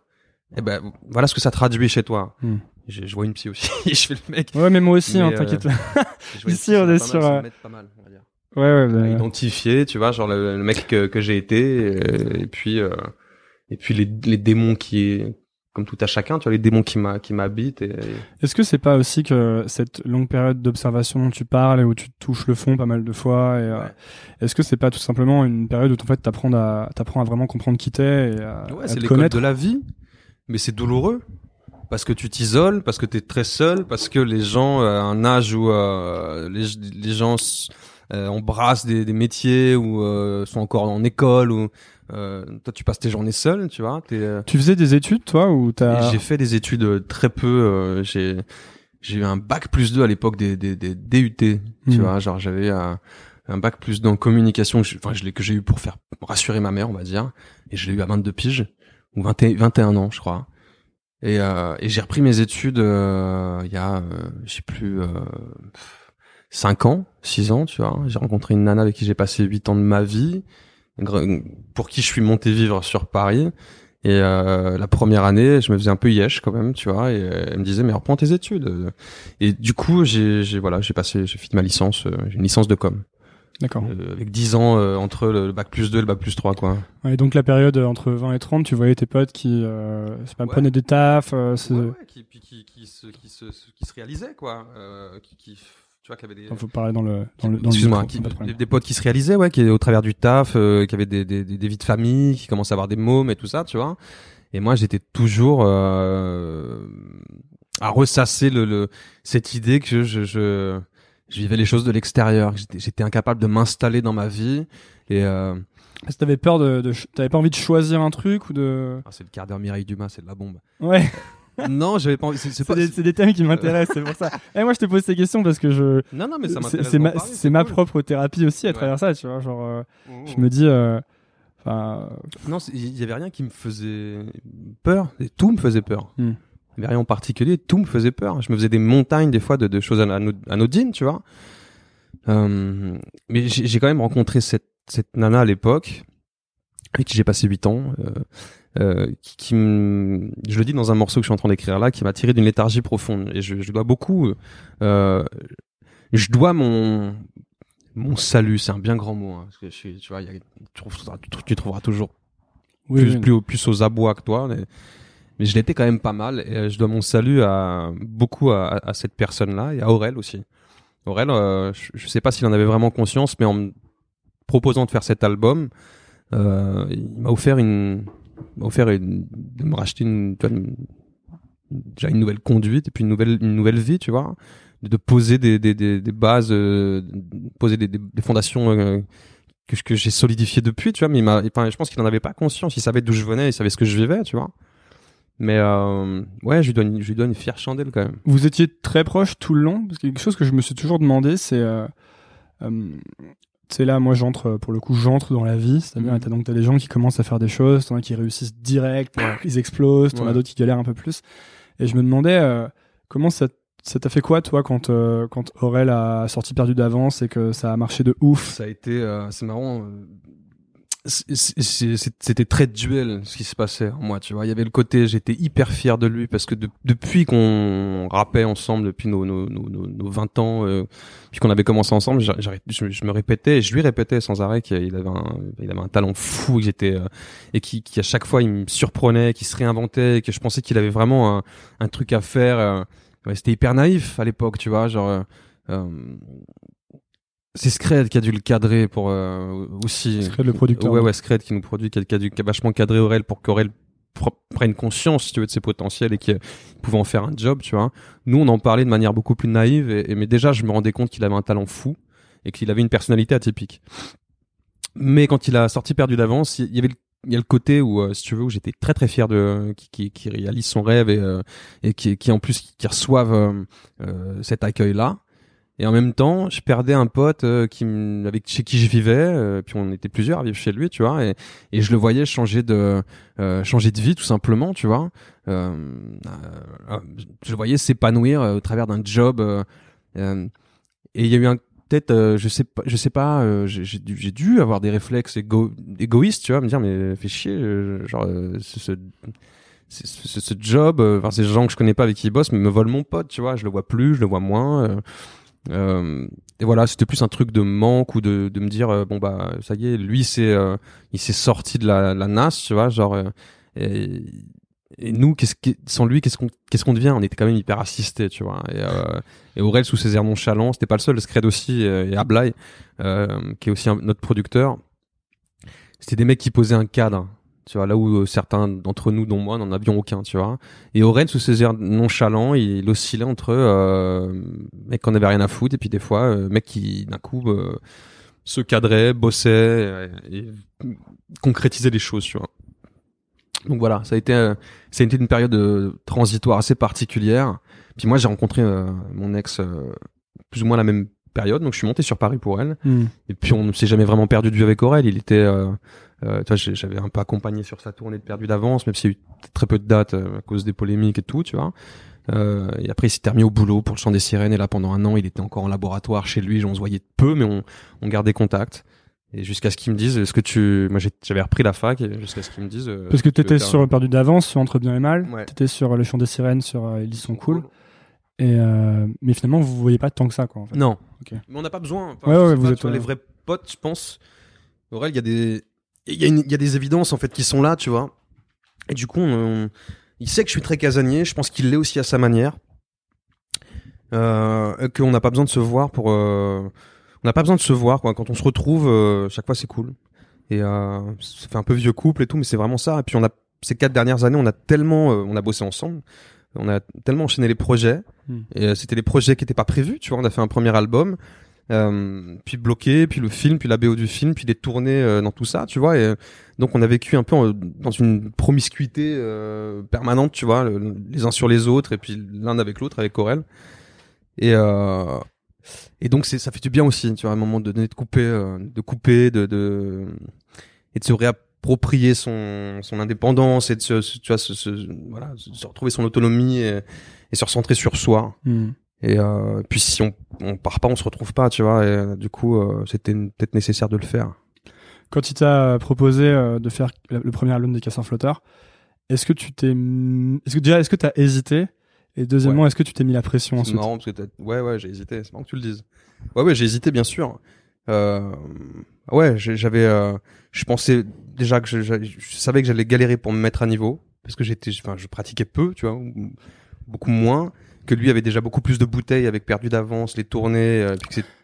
et ben voilà ce que ça traduit chez toi Hmm. je, je vois une psy aussi je fais le mec Ouais, mais moi aussi, Mais, hein, euh, t'inquiète. Ici, on est sur, mal, ça euh, m'aide pas mal, on va dire. ouais, ouais, À mais- identifier tu vois genre le, le mec que, que j'ai été euh, et puis euh, et puis les, les démons qui comme tout à chacun tu vois les démons qui m'a qui m'habitent et, Est-ce que c'est pas aussi que cette longue période d'observation dont tu parles et où tu touches le fond pas mal de fois et euh, est-ce que c'est pas tout simplement une période où en fait t'apprends à t'apprends à vraiment comprendre qui t'es et à, Ouais, à c'est l'école connaître? de la vie, mais c'est douloureux. Parce que tu t'isoles, parce que t'es très seul, parce que les gens euh, à un âge où euh, les, les gens euh, embrassent des, des métiers ou euh, sont encore en école ou euh, toi tu passes tes journées seul, tu vois. T'es, euh, Tu faisais des études toi ou t'as J'ai fait des études euh, très peu. euh, j'ai j'ai eu un bac plus 2 à l'époque des, des, des DUT, tu Mhm. vois. Genre j'avais un, un bac plus dans communication, que je- enfin je l'ai que j'ai eu pour faire rassurer ma mère, on va dire. Et je l'ai eu à 22 piges ou 20 et- 21 ans, je crois. Et, euh, et j'ai repris mes études euh, il y a, euh, je sais plus, euh, 5 ans, 6 ans, tu vois. J'ai rencontré une nana avec qui j'ai passé 8 ans de ma vie, pour qui je suis monté vivre sur Paris. Et euh, la première année, je me faisais un peu yesh quand même, tu vois. Et euh, elle me disait mais reprends tes études. Et du coup, j'ai, j'ai voilà, j'ai passé, j'ai fait ma licence, euh, j'ai une licence de com, D'accord. euh, avec 10 ans euh, entre le, bac plus 2 et le bac plus 3 quoi. Ouais, donc la période euh, entre 20 et 30, tu voyais tes potes qui euh, c'est pas Ouais. prenaient des tafs, euh, Ouais, qui, qui, qui, se, qui, se, qui se réalisait quoi, euh, qui, qui, tu vois, qui avait des, Enfin, faut parler dans le dans le dans le Excuse-moi, micro, qui- pas de problème. des, potes qui se réalisaient, ouais, qui au travers du taf, euh, qui avaient des, des, des, des vies de famille, qui commençaient à avoir des mômes et tout ça, tu vois. Et moi, j'étais toujours euh, à ressasser le, le cette idée que je, je, je vivais les choses de l'extérieur, que j'étais, j'étais incapable de m'installer dans ma vie. Et euh, Est-ce que t'avais peur de, de t'avais pas envie de choisir un truc ou de ah, c'est le quart d'heure Mireille Dumas, c'est de la bombe. Ouais, non, j'avais pas envie. C'est, pas. des, thèmes qui m'intéressent, c'est pour ça. Et moi je te pose ces questions parce que je Non, non, mais ça m'intéresse. c'est ma propre thérapie aussi à Ouais. travers ça, tu vois, genre euh, Mmh. je me dis euh, enfin Non, il y avait rien qui me faisait peur. Et tout me faisait peur. Hmm. Il y avait rien en particulier. Tout me faisait peur. Je me faisais des montagnes des fois de, de choses ano- anodines, tu vois. Euh, mais j'ai j'ai quand même rencontré cette, cette nana à l'époque avec qui j'ai passé 8 ans. Euh, euh, qui, qui me- je le dis dans un morceau que je suis en train d'écrire là, qui m'a tiré d'une léthargie profonde. Et je, je dois beaucoup. euh, je dois mon mon salut, c'est un bien grand mot. hein, parce que je suis, tu vois, il y a- tu, trouveras, tu trouveras toujours oui, plus, oui. plus, au- plus aux abois que toi. Mais, mais je l'étais quand même pas mal. Et euh, je dois mon salut à beaucoup à, à cette personne-là et à Aurel aussi. Aurel, euh, je, je sais pas s'il en avait vraiment conscience, mais en me proposant de faire cet album, euh, il m'a offert une, offert de me racheter une, déjà une nouvelle conduite et puis une nouvelle une nouvelle vie, tu vois, de, poser des, des, des, bases, euh, poser des, des, fondations euh, que, que j'ai solidifiées depuis, tu vois. Mais je pense qu'il en avait pas conscience. Il savait d'où je venais, il savait ce que je vivais, tu vois. Mais euh, ouais, je lui donne, je lui donne une fière chandelle quand même. Vous étiez très proche tout le long, parce que quelque chose que je me suis toujours demandé, c'est euh, c'est là, moi j'entre, pour le coup, j'entre dans la vie. C'est-à-dire, mmh. donc t'as des gens qui commencent à faire des choses, t'en as qui réussissent direct, ils explosent, t'en as d'autres qui galèrent un peu plus. Et je me demandais euh, comment ça ça t'a fait quoi toi quand euh, quand Aurel a sorti perdu d'avance et que ça a marché de ouf? Ça a été euh, c'est marrant c'était très duel ce qui se passait moi tu vois. Il y avait le côté j'étais hyper fier de lui parce que depuis qu'on rappait ensemble depuis nos nos, nos, nos 20 ans euh, puis qu'on avait commencé ensemble je, me répétais je lui répétais sans arrêt qu'il avait un il avait un talent fou euh, et qui, à chaque fois il me surprenait qu'il se réinventait et que je pensais qu'il avait vraiment un, truc à faire euh, c'était hyper naïf à l'époque tu vois genre euh, c'est Scred qui a dû le cadrer pour euh, aussi. Scred le producteur. Ouais ouais Scred qui nous produit, qui a, dû, qui a vachement cadré Aurel pour qu'Aurel prenne conscience si tu veux de ses potentiels et qu'il pouvait en faire un job tu vois nous on en parlait de manière beaucoup plus naïve et, mais déjà je me rendais compte qu'il avait un talent fou et qu'il avait une personnalité atypique mais quand il a sorti perdu d'avance il y avait il y a le côté où euh, si tu veux où j'étais très très fier de qui, qui, qui réalise son rêve et euh, et qui, qui en plus qui, reçoivent cet accueil là et en même temps, je perdais un pote euh, qui avec chez qui je vivais, euh, puis on était plusieurs à vivre chez lui, tu vois, et, et je le voyais changer de euh, changer de vie tout simplement, tu vois. je le voyais s'épanouir au travers d'un job. et il y a eu un peut-être, je sais pas, je sais pas, j'ai dû, avoir des réflexes égo, égoïstes, tu vois, me dire mais fais chier, genre ce, ce, ce, job, enfin ces gens que je connais pas avec qui ils bossent, mais me volent mon pote, tu vois, je le vois plus, je le vois moins. Euh, et voilà, c'était plus un truc de manque ou de, de me dire euh, bon bah ça y est, lui c'est euh, il s'est sorti de la, la NAS, tu vois, genre et, et nous qu'est-ce qui, sans lui qu'est-ce qu'on qu'est-ce qu'on devient? On était quand même hyper assisté, tu vois. Et, et Aurel sous ses airs nonchalants, c'était pas le seul, Scred aussi et Ablai qui est aussi notre producteur. C'était des mecs qui posaient un cadre tu vois là où euh, certains d'entre nous dont moi n'en avions aucun tu vois. Et Oren sous ses airs nonchalants il, oscillait entre euh, mec qu'on avait rien à foutre et puis des fois euh, mec qui d'un coup euh, se cadrait bossait et, concrétisait les choses tu vois. Donc voilà ça a été ça a été une période transitoire assez particulière. Puis moi j'ai rencontré mon ex plus ou moins la même période donc je suis monté sur Paris pour elle. Hmm. et puis on ne s'est jamais vraiment perdu de vue avec Aurel. Il était euh, j'avais un peu accompagné sur sa tournée de perdu d'avance, même s'il y a eu très peu de dates euh, à cause des polémiques et tout, tu vois. Euh, et après, il s'est remis au boulot pour le chant des sirènes. Et là, pendant un an, il était encore en laboratoire chez lui. On se voyait peu, mais on, on gardait contact. Et jusqu'à ce qu'ils me disent, est-ce que tu, moi j'avais repris la fac, jusqu'à ce qu'ils me disent. Parce que t'étais sur perdu d'avance, sur Entre bien et mal. Ouais. T'étais sur le chant des sirènes, sur Ils sont cool. Et mais finalement, vous voyez pas tant que ça, quoi. En fait. Non. Mais on n'a pas besoin. ouais, ouais, vous êtes les vrais potes, je pense. Aurel, il y a des, il y, a des évidences en fait qui sont là, tu vois. Et du coup, il sait que je suis très casanier. Je pense qu'il l'est aussi à sa manière. Euh, qu'on n'a pas besoin de se voir pour. Euh, on n'a pas besoin de se voir quoi. Quand on se retrouve, euh, chaque fois c'est cool. Et euh, ça fait un peu vieux couple et tout, mais c'est vraiment ça. Et puis on a ces quatre dernières années, on a tellement, euh, on a bossé ensemble. On a tellement enchaîné les projets. Hmm. Et c'était des projets qui n'étaient pas prévus. Tu vois, on a fait un premier album. Euh, puis bloqué, puis le film, puis la BO du film, puis les tournées euh, dans tout ça, tu vois. Et euh, donc on a vécu un peu dans une promiscuité permanente, tu vois, les uns sur les autres, et puis l'un avec l'autre, avec Corel. Et et donc ça fait du bien aussi, tu vois, à un moment donné de couper, de couper, de, de et de se réapproprier son son indépendance et de se, tu vois, se, voilà, se retrouver son autonomie et, et se recentrer sur soi. Hmm. Et euh, puis si on, on part pas, on se retrouve pas, tu vois. Et euh, du coup, euh, c'était peut-être nécessaire de le faire. Quand il t'a proposé de faire le premier album des Cassins Flotteurs, est-ce que tu t'es, est-ce que déjà, est-ce que t'as hésité? Et deuxièmement, est-ce que tu t'es mis la pression C'est marrant parce que ouais, ouais, j'ai hésité. C'est marrant que tu le dises. Ouais, ouais, j'ai hésité, bien sûr. Ouais, j'avais, je pensais déjà que je, je, je savais que j'allais galérer pour me mettre à niveau parce que j'étais, enfin, je pratiquais peu, tu vois, beaucoup moins que lui avait déjà beaucoup plus de bouteilles avec perdu d'avance, les tournées. Euh,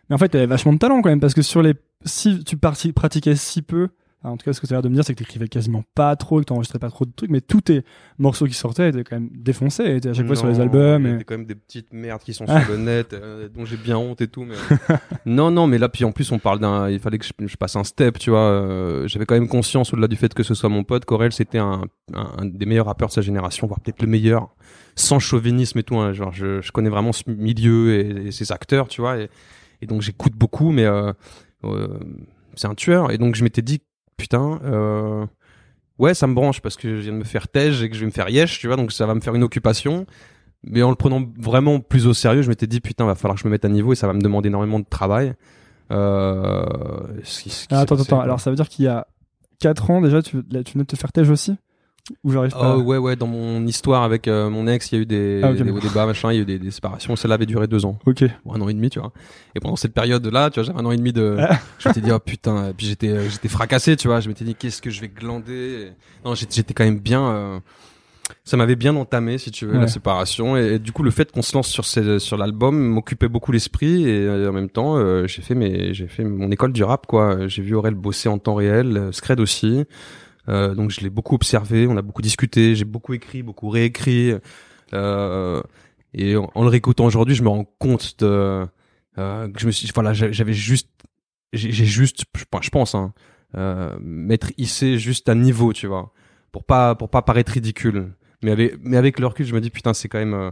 mais en fait, t'avais vachement de talent quand même, parce que sur les, si tu pratiquais si peu, en tout cas, ce que tu as l'air de me dire, c'est que tu écrivais quasiment pas trop, que tu enregistrais pas trop de trucs, mais tous tes morceaux qui sortaient étaient quand même défoncés, étaient à chaque fois sur les albums. Il y Et... quand même des petites merdes qui sont sur le net, euh, dont j'ai bien honte et tout. Mais euh, non, non, mais là, puis en plus, on parle d'un. Il fallait que je, je passe un step, tu vois. euh, J'avais quand même conscience, au-delà du fait que ce soit mon pote, Corel, c'était un, un, un des meilleurs rappeurs de sa génération, voire peut-être le meilleur, sans chauvinisme et tout. hein, genre, je, je connais vraiment ce milieu et, et ses acteurs, tu vois. Et, et donc, j'écoute beaucoup, mais euh, c'est un tueur. Et donc, je m'étais dit, putain. Euh, Ouais, ça me branche parce que je viens de me faire tège et que je vais me faire yesh, tu vois, donc ça va me faire une occupation. Mais en le prenant vraiment plus au sérieux, je m'étais dit putain, va falloir que je me mette à niveau et ça va me demander énormément de travail. Euh... ce qui- ce qui Ah, attends, attends, alors ça veut dire qu'il y a 4 ans déjà, tu, là, tu venais de te faire tège aussi? Ou j'arrive pas Oh ouais ouais dans mon histoire avec euh, mon ex il y a eu des, Ah, des hauts débats machin il y a eu des, des séparations. Celle-là avait duré deux ans. Ok. ou un an et demi tu vois. Et pendant cette période là tu vois j'avais un an et demi de Ah. je m'étais dit oh putain et puis j'étais euh, j'étais fracassé tu vois. Je m'étais dit qu'est-ce que je vais glander? Non j'étais j'étais quand même bien euh, ça m'avait bien entamé si tu veux Ouais. la séparation. Et, et du coup le fait qu'on se lance sur ces, sur l'album m'occupait beaucoup l'esprit. Et euh, en même temps euh, j'ai fait mes j'ai fait mon école du rap quoi. J'ai vu Aurel bosser en temps réel Scred aussi euh, donc je l'ai beaucoup observé, on a beaucoup discuté, j'ai beaucoup écrit, beaucoup réécrit. Euh, et en, le réécoutant aujourd'hui, je me rends compte de euh, que je me suis, voilà, j'a- j'avais juste, j'ai juste, je pense- hein, m'être hissé juste à niveau, tu vois, pour pas pour pas paraître ridicule. Mais avec mais avec le recul, je me dis putain, c'est quand même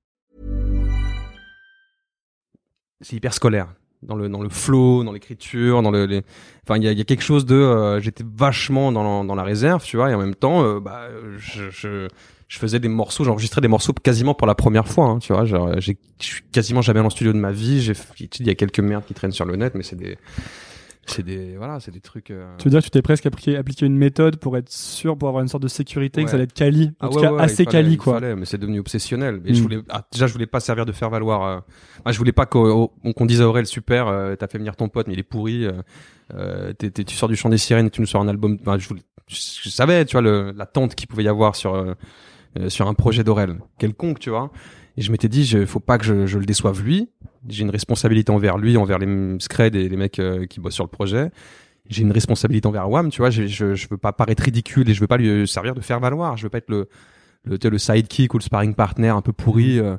C'est hyper scolaire. Dans le dans le flow, dans l'écriture, dans le les... enfin il y a, quelque chose de euh, j'étais vachement dans la, dans la réserve, tu vois, et en même temps euh, bah je, je faisais des morceaux, j'enregistrais des morceaux quasiment pour la première fois, hein, tu vois, j'ai je suis quasiment jamais allé en studio de ma vie, j'ai il y a quelques merdes qui traînent sur le net mais c'est des c'est des voilà, c'est des trucs euh, Tu veux dire que tu t'es presque appliqué, appliqué une méthode pour être sûr, pour avoir une sorte de sécurité, que ça allait être quali, en Ah tout ouais, cas ouais, assez fallait- quali, quoi. fallait, mais c'est devenu obsessionnel. Et Mm. je voulais, ah, déjà, je voulais pas servir de faire valoir. Euh, ah, je voulais pas qu'on dise à Aurel super, euh, t'as fait venir ton pote, mais il est pourri. Euh, t'es- tu sors du chant des sirènes et tu nous sors un album. Enfin, je, voulais- je, je savais, tu vois, l'attente qu'il pouvait y avoir sur sur un projet d'Aurel, quelconque, tu vois. Et je m'étais dit, je, faut pas que je, je le déçoive lui. J'ai une responsabilité envers lui, envers les Scred et les mecs euh, qui bossent sur le projet. J'ai une responsabilité envers Wam, tu vois. Je, je, je veux pas paraître ridicule et je veux pas lui servir de faire valoir. Je veux pas être le le, sidekick ou le sparring partner un peu pourri. euh.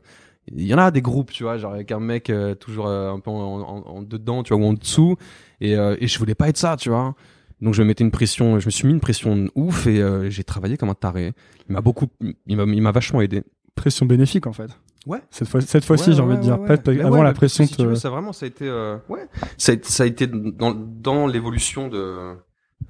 Il y en a des groupes, tu vois, genre avec un mec euh, toujours euh, un peu en, en- en dedans, tu vois, ou en dessous. Et, euh, et je voulais pas être ça, tu vois. Donc je me mettais une pression, je me suis mis une pression ouf et euh, j'ai travaillé comme un taré. Il m'a beaucoup, il m'a vachement aidé. Pression bénéfique, en fait. Ouais. Cette fois, cette fois-ci, Ouais, j'ai envie ouais, de dire. avant ouais, la pression si tu veux, ça vraiment, ça a été, euh, ouais, ça a, ça a été dans, dans l'évolution de,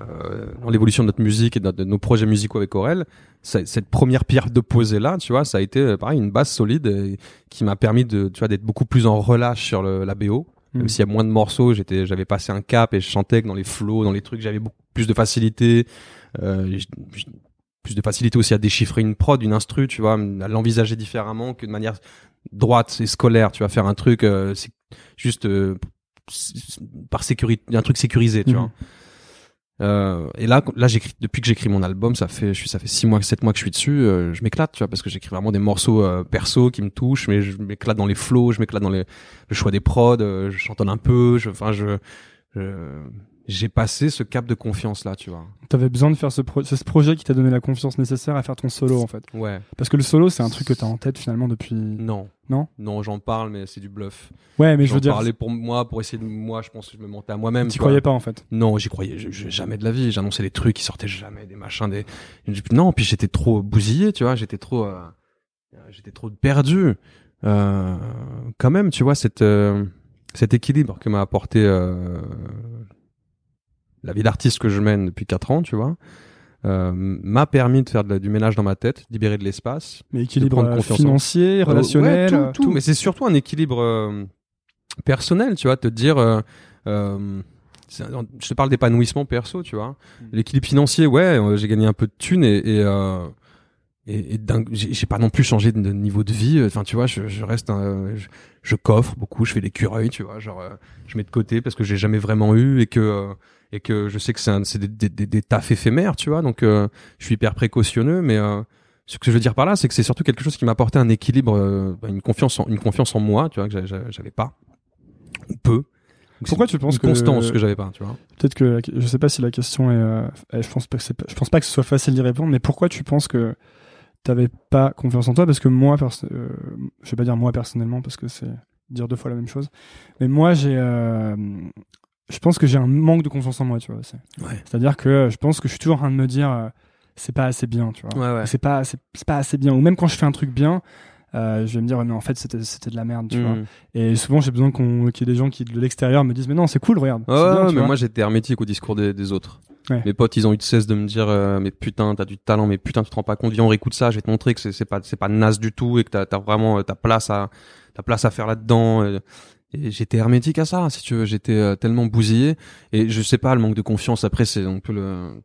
euh, dans l'évolution de notre musique et de, de nos projets musicaux avec Aurel, cette première pierre de posée là, tu vois, ça a été euh, pareil une base solide qui m'a permis de, tu vois, d'être beaucoup plus en relâche sur le, la BO. Même Mm. s'il y a moins de morceaux, j'étais, j'avais passé un cap et je chantais que dans les flows, dans les trucs, j'avais beaucoup plus de facilité. Euh, plus de facilité aussi à déchiffrer une prod, une instru, tu vois, à l'envisager différemment que de manière droite et scolaire. Tu vas faire un truc, euh, c'est juste euh, par sécurité, un truc sécurisé, tu Mhm. vois. Euh, et là, là, j'écris depuis que j'écris mon album, ça fait, je suis, ça fait six mois, sept mois que je suis dessus. euh, je m'éclate, tu vois, parce que j'écris vraiment des morceaux euh, perso qui me touchent, mais je m'éclate dans les flows, je m'éclate dans les, le choix des prods, euh, je chantonne un peu, je, enfin, je, je- j'ai passé ce cap de confiance là, tu vois. T'avais besoin de faire ce, pro- ce projet qui t'a donné la confiance nécessaire à faire ton solo en fait. Ouais. Parce que le solo, c'est un truc que t'as en tête finalement depuis. Non. Non? Non, j'en parle, mais c'est du bluff. Ouais, mais je J'en veux dire, parlais pour moi, pour essayer de moi, je pense que je me mentais à moi-même. tu croyais pas en fait? Non, j'y croyais je- je- jamais de la vie. J'annonçais des trucs qui sortaient jamais, des machins, des. Non, puis j'étais trop bousillé, tu vois. J'étais trop, euh, j'étais trop perdu. Euh, quand même, tu vois, cette, euh, cet équilibre que m'a apporté euh, la vie d'artiste que je mène depuis quatre ans, tu vois, euh, m'a permis de faire de la- du ménage dans ma tête, de libérer de l'espace. Mais équilibre prendre euh, en- financier, relationnel. Ouais, euh, tout, tout. Mais c'est surtout un équilibre euh, personnel, tu vois, te dire. euh, euh, je te parle d'épanouissement perso, tu vois. Mm. L'équilibre financier, ouais, j'ai gagné un peu de thunes et, et, euh, et, j'ai pas non plus changé de de niveau de vie. Enfin, tu vois, je, je reste, un- je, je coffre beaucoup, je fais l'écureuil, tu vois, genre, je mets de côté parce que j'ai jamais vraiment eu et que euh, et que je sais que c'est des, des, des, des tafs éphémères, tu vois. Donc, euh, je suis hyper précautionneux, mais euh, ce que je veux dire par là, c'est que c'est surtout quelque chose qui m'a apporté un équilibre, euh, une confiance, en, une confiance en moi, tu vois, que j'a- j'a- j'avais pas ou peu. Donc, Pourquoi tu penses une que- constance que j'avais pas, tu vois Peut-être que je sais pas si la question est. eh, je pense pas que c'est pas- je pense pas que ce soit facile d'y répondre. Mais pourquoi tu penses que t'avais pas confiance en toi? Parce que moi, je vais pas dire moi personnellement parce que c'est dire deux fois la même chose. Mais moi, j'ai. Euh, je pense que j'ai un manque de confiance en moi, tu vois. Ouais. C'est-à-dire que je pense que je suis toujours en train de me dire. euh, c'est pas assez bien, tu vois. Ouais, ouais. C'est pas, c'est pas assez bien. Ou même quand je fais un truc bien, euh, je vais me dire, mais en fait, c'était de la merde, tu vois. Mm. Et souvent, j'ai besoin qu'on- qu'il y ait des gens qui, de l'extérieur, me disent, mais non, c'est cool, regarde. Bien, mais vois. moi j'étais hermétique au discours des, des autres. Mes potes, ils ont eu de cesse de me dire, euh, mais putain, t'as du talent, mais putain, tu te rends pas compte, viens, on réécoute ça, je vais te montrer que c'est pas, c'est pas naze du tout et que t'as as vraiment euh, ta place à, ta place à faire là-dedans. J'étais hermétique à ça, si tu veux. J'étais euh, tellement bousillé et je sais pas, le manque de confiance. Après, c'est on peut le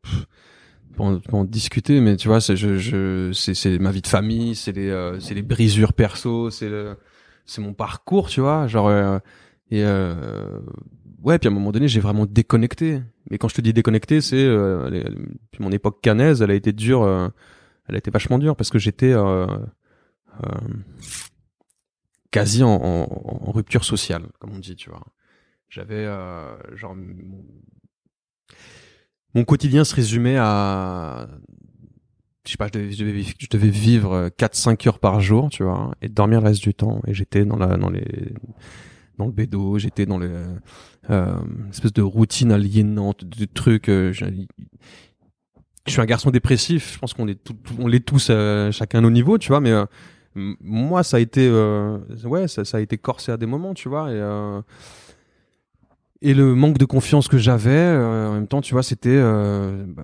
on peut en- discuter, mais tu vois, c'est je, je, c'est ma vie de famille, c'est les, euh, c'est les brisures perso, c'est le, c'est mon parcours, tu vois, genre euh, et euh, ouais, puis à un moment donné, j'ai vraiment déconnecté. Mais quand je te dis déconnecté, c'est euh, mon époque canaise, elle a été dure, euh, elle a été vachement dure parce que j'étais quasi en, rupture sociale, comme on dit, tu vois. J'avais euh, genre mon, quotidien se résumait à je sais pas, je devais, je devais, vivre- je devais vivre 4-5 heures par jour, tu vois, et dormir le reste du temps. Et j'étais dans la, dans les, dans le bédo, j'étais dans le, euh, espèce de routine aliénante, de trucs. euh, je, suis un garçon dépressif. Je pense qu'on est, tout- on l'est tous, euh, chacun à nos niveaux, tu vois. Mais euh, moi, ça a été, euh, ouais, ça, ça a été corsé à des moments, tu vois. Et euh, et le manque de confiance que j'avais, euh, en même temps, tu vois, c'était, bah,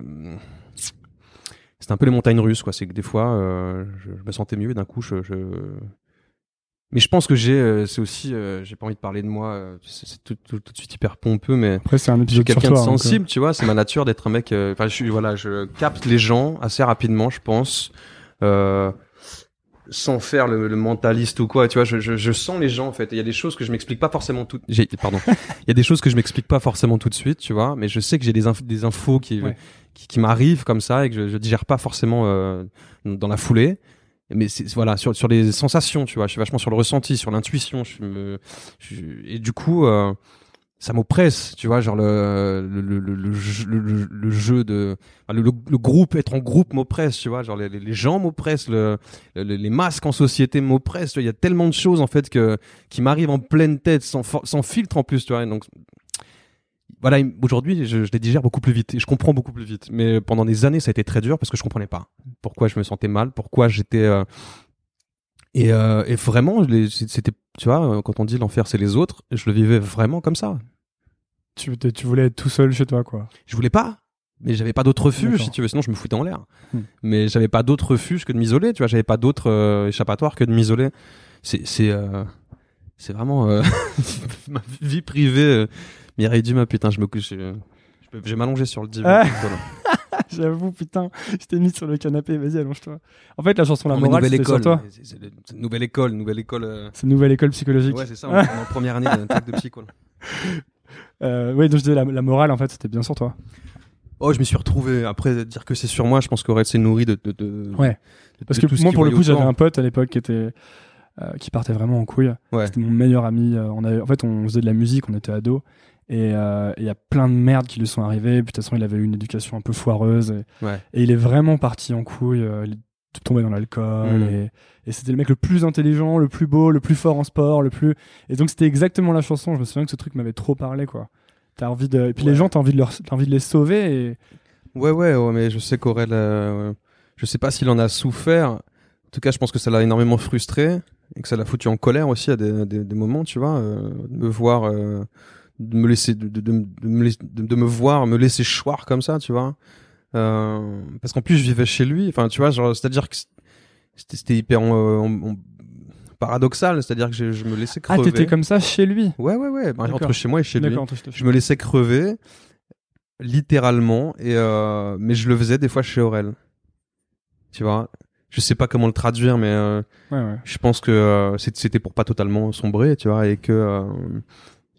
c'était un peu les montagnes russes, quoi. C'est que des fois, je, je me sentais mieux, et d'un coup, je, je... Mais je pense que j'ai, c'est aussi, j'ai pas envie de parler de moi, c'est tout, tout, tout de suite hyper pompeux, mais Après, c'est un épisode quelqu'un de euh, sensible, tu vois. C'est ma nature d'être un mec. Enfin, je suis, voilà, je capte les gens assez rapidement, je pense, euh, sans faire le, le mentaliste ou quoi. Tu vois, je, je, je sens les gens en fait. Il y a des choses que je m'explique pas forcément tout. J'ai, pardon. Il y a des choses que je m'explique pas forcément tout de suite, tu vois. Mais je sais que j'ai des, inf- des infos qui, Ouais. qui, qui m'arrivent comme ça et que je, je digère pas forcément euh, dans la foulée. Mais voilà sur sur les sensations, tu vois. Je suis vachement sur le ressenti, sur l'intuition. Je me je- et du coup. Euh, ça m'oppresse, tu vois, genre le le, le, le, jeu, de le, groupe, être en groupe m'oppresse, tu vois, genre les, gens m'oppressent, le, le- les masques en société m'oppressent, il y a tellement de choses en fait que qui m'arrivent en pleine tête, sans sans filtre en plus, tu vois, donc voilà, il- aujourd'hui je, je les digère beaucoup plus vite et je comprends beaucoup plus vite, mais pendant des années ça a été très dur parce que je comprenais pas pourquoi je me sentais mal, pourquoi j'étais euh, et, euh, et vraiment, c'était, tu vois, quand on dit l'enfer c'est les autres, je le vivais vraiment comme ça. Tu, tu voulais être tout seul chez toi, quoi. Je voulais pas, mais j'avais pas d'autre refuge, si tu veux, sinon je me foutais en l'air. Hmm. Mais j'avais pas d'autre refuge que de m'isoler, tu vois, j'avais pas d'autre euh, échappatoire que de m'isoler. C'est, c'est, euh, c'est vraiment euh, ma vie privée. Euh, Mireille Dumas, putain, je me couche, je, vais m'allonger sur le divan. Ah. Voilà. J'avoue, putain, je t'ai mis sur le canapé, vas-y, allonge-toi. En fait, la chanson La Morale, c'était sur toi. C'est- nouvelle école, nouvelle école. C'est une nouvelle école psychologique. Ouais, c'est ça. On est en première année de psycho. Euh, ouais, donc je disais, la, la morale, en fait, c'était bien sur toi. Oh, je m'y suis retrouvé. Après, dire que c'est sur moi, je pense qu'Aurel s'est nourri de, de, de- Ouais. de- Parce que moi, pour le coup, j'avais un pote à l'époque qui était. euh, qui partait vraiment en couille. Ouais. C'était mon meilleur ami. euh, on avait, en fait, on faisait de la musique, on était ados. Et euh, il y a plein de merdes qui lui sont arrivées. Puis de toute façon, il avait eu une éducation un peu foireuse. Et, Ouais. et il est vraiment parti en couille. euh, tombé dans l'alcool. Mhm. Et, et c'était le mec le plus intelligent, le plus beau, le plus fort en sport, le plus. Et donc, c'était exactement la chanson. Je me souviens que ce truc m'avait trop parlé, quoi. T'as envie de. Et puis les gens, t'as envie, de leur... t'as envie de les sauver. Et... Ouais, ouais, ouais, mais je sais qu'Aurel, euh, je sais pas s'il en a souffert. En tout cas, je pense que ça l'a énormément frustré et que ça l'a foutu en colère aussi à des, des, des moments, tu vois, euh, de me voir, euh, de me laisser, de, de, me de me voir, me laisser choir comme ça, tu vois. Euh, parce qu'en plus, je vivais chez lui. Enfin, tu vois, c'est-à-dire que c'était hyper euh, paradoxal, c'est-à-dire que je, je me laissais Ah, crever. t'étais comme ça chez lui? Ouais, ouais, ouais. Bah, entre chez moi et chez lui je me laissais crever littéralement et euh, mais je le faisais des fois chez Aurel tu vois? Je sais pas comment le traduire mais euh, Ouais, ouais. je pense que euh, c'était pour pas totalement sombrer tu vois et que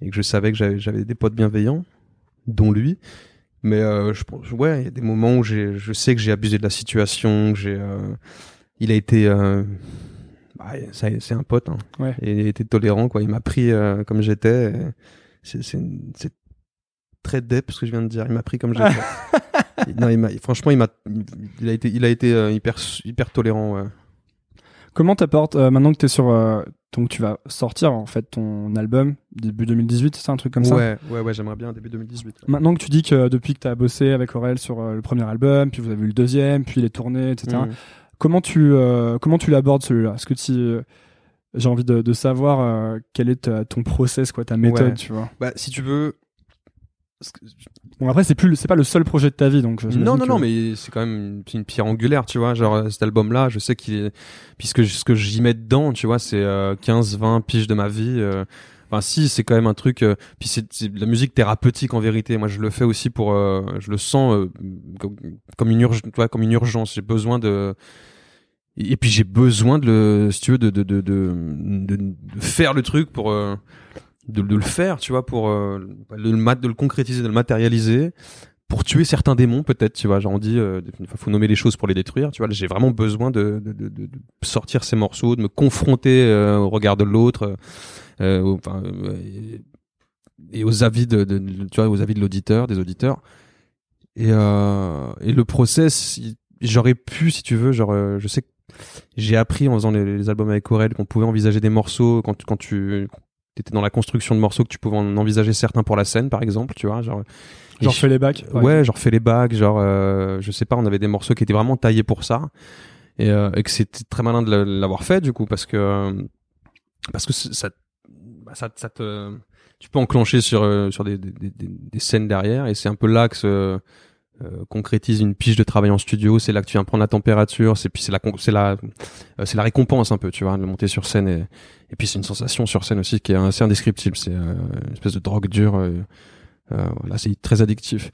et que je savais que j'avais des potes bienveillants dont lui mais euh, je pense ouais il y a des moments où j'ai je sais que j'ai abusé de la situation que j'ai euh, il a été euh, bah, ça- c'est un pote hein. Ouais. et il était tolérant quoi il m'a pris comme j'étais c'est c'est c'est très dep ce que je viens de dire il m'a pris comme j'étais non il m'a franchement il m'a il a été il a été hyper hyper tolérant ouais. Comment t'apportes maintenant que t'es sur donc tu vas sortir en fait ton album début 2018 c'est ça un truc comme ça ouais ouais j'aimerais bien début 2018 Maintenant que tu dis que depuis que t'as bossé avec Aurel sur euh, le premier album puis vous avez eu le deuxième puis les tournées etc Mm. comment tu euh, comment tu l'abordes celui-là? Est-ce que tu euh, j'ai envie de, de savoir euh, quel est ta- ton process quoi ta méthode Ouais. tu vois? Bah si tu veux bon après c'est plus c'est pas le seul projet de ta vie donc non non que- non mais c'est quand même une, pierre angulaire tu vois genre cet album là je sais qu'il est puisque ce que j'y mets dedans tu vois c'est euh, 15 20 piges de ma vie euh, Enfin, si, c'est quand même un truc. euh, puis c'est de la musique thérapeutique en vérité. Moi, je le fais aussi pour. euh, je le sens comme, comme une urgence. Comme une urgence. J'ai besoin de. Et puis j'ai besoin de le, si tu veux, de de de de, de, de faire le truc pour de, de le faire, tu vois, pour euh, le mat, de le concrétiser, de le matérialiser, pour tuer certains démons peut-être, tu vois. Genre on dit, euh, faut nommer les choses pour les détruire, tu vois. J'ai vraiment besoin de, de, de, sortir ces morceaux, de me confronter euh, au regard de l'autre, euh, enfin, euh, et, aux avis de, tu vois, aux avis de l'auditeur, des auditeurs. Et, euh, et le process, j'aurais pu, si tu veux, genre, je sais j'ai appris en faisant les, les albums avec Aurel qu'on pouvait envisager des morceaux quand, quand tu étais dans la construction de morceaux, que tu pouvais en envisager certains pour la scène, par exemple, tu vois, genre. genre fais les bacs Ouais, genre fait les bacs, genre euh, je sais pas, on avait des morceaux qui étaient vraiment taillés pour ça et, euh, et que c'était très malin de l'avoir fait du coup parce que euh, parce que ça bah, ça, ça te tu peux enclencher sur euh, sur des, des, des, des scènes derrière et c'est un peu là que se euh, concrétise une pige de travail en studio, c'est là que tu viens prendre la température, c'est puis c'est la c'est la euh, c'est la récompense un peu, tu vois, de monter sur scène et et puis c'est une sensation sur scène aussi qui est assez indescriptible, c'est euh, une espèce de drogue dure euh, voilà, c'est très addictif.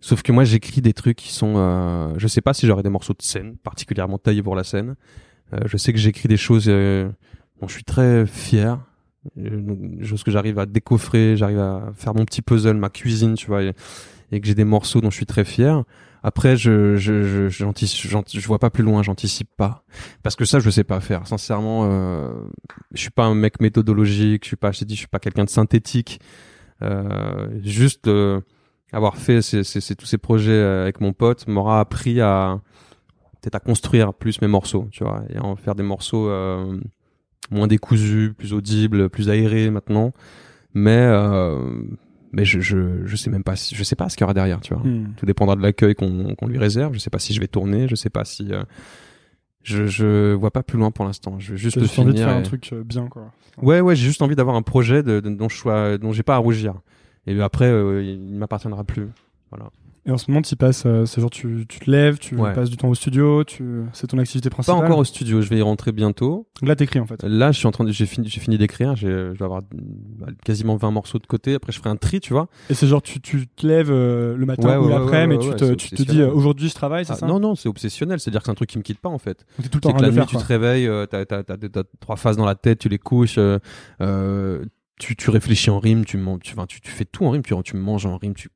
Sauf que moi, j'écris des trucs qui sont, je sais pas si j'aurais des morceaux de scène particulièrement taillés pour la scène. Je sais que j'écris des choses dont je suis très fier, des choses que j'arrive à décoffrer, j'arrive à faire mon petit puzzle, ma cuisine, tu vois, et, et que j'ai des morceaux dont je suis très fier. Après, je je je je vois pas plus loin, j'anticipe pas, parce que ça, je sais pas faire. Sincèrement, euh, je suis pas un mec méthodologique, je suis pas, je t'ai dit, je suis pas quelqu'un de synthétique. Euh, juste euh, avoir fait ces, ces- ces- tous ces projets euh, avec mon pote m'aura appris à peut-être à construire plus mes morceaux, tu vois, et à en faire des morceaux euh, moins décousus, plus audibles, plus aérés maintenant. Mais euh, mais je, je je sais même pas si je sais pas ce qu'il y aura derrière, tu vois. Hmm. Tout dépendra de l'accueil qu'on qu'on lui réserve. Je sais pas si je vais tourner, je sais pas si euh, je je vois pas plus loin pour l'instant. Je veux juste juste envie de faire un et- truc euh, bien quoi Ouais, ouais, j'ai juste envie d'avoir un projet de, de- dont je sois, dont j'ai pas à rougir. Et après, euh, il m'appartiendra plus. Voilà. Et en ce moment, tu passes, euh, c'est genre tu, tu te lèves, tu Ouais. passes du temps au studio, tu, c'est ton activité Pas principale. encore au studio, je vais y rentrer bientôt. Là, t'écris en fait. Là, je suis en train de, j'ai fini, j'ai fini d'écrire, j'ai, je vais avoir bah, quasiment 20 morceaux de côté. Après, je ferai un tri, tu vois. Et c'est genre tu, tu te lèves euh, le matin Ouais, ou ouais, l'après, mais tu, te, tu te dis euh, aujourd'hui je travaille, c'est Ah, ça non, non, c'est obsessionnel. C'est-à-dire que c'est un truc qui me quitte pas, en fait. Donc, T'es tout le temps C'est en que la nuit, faire. tu te réveilles, euh, t'as, t'as, t'as, t'as trois phases dans la tête, tu les couches, euh, euh, tu, tu réfléchis en rime, tu, tu, tu, tu fais tout en rime, tu, tu manges en rime, tu,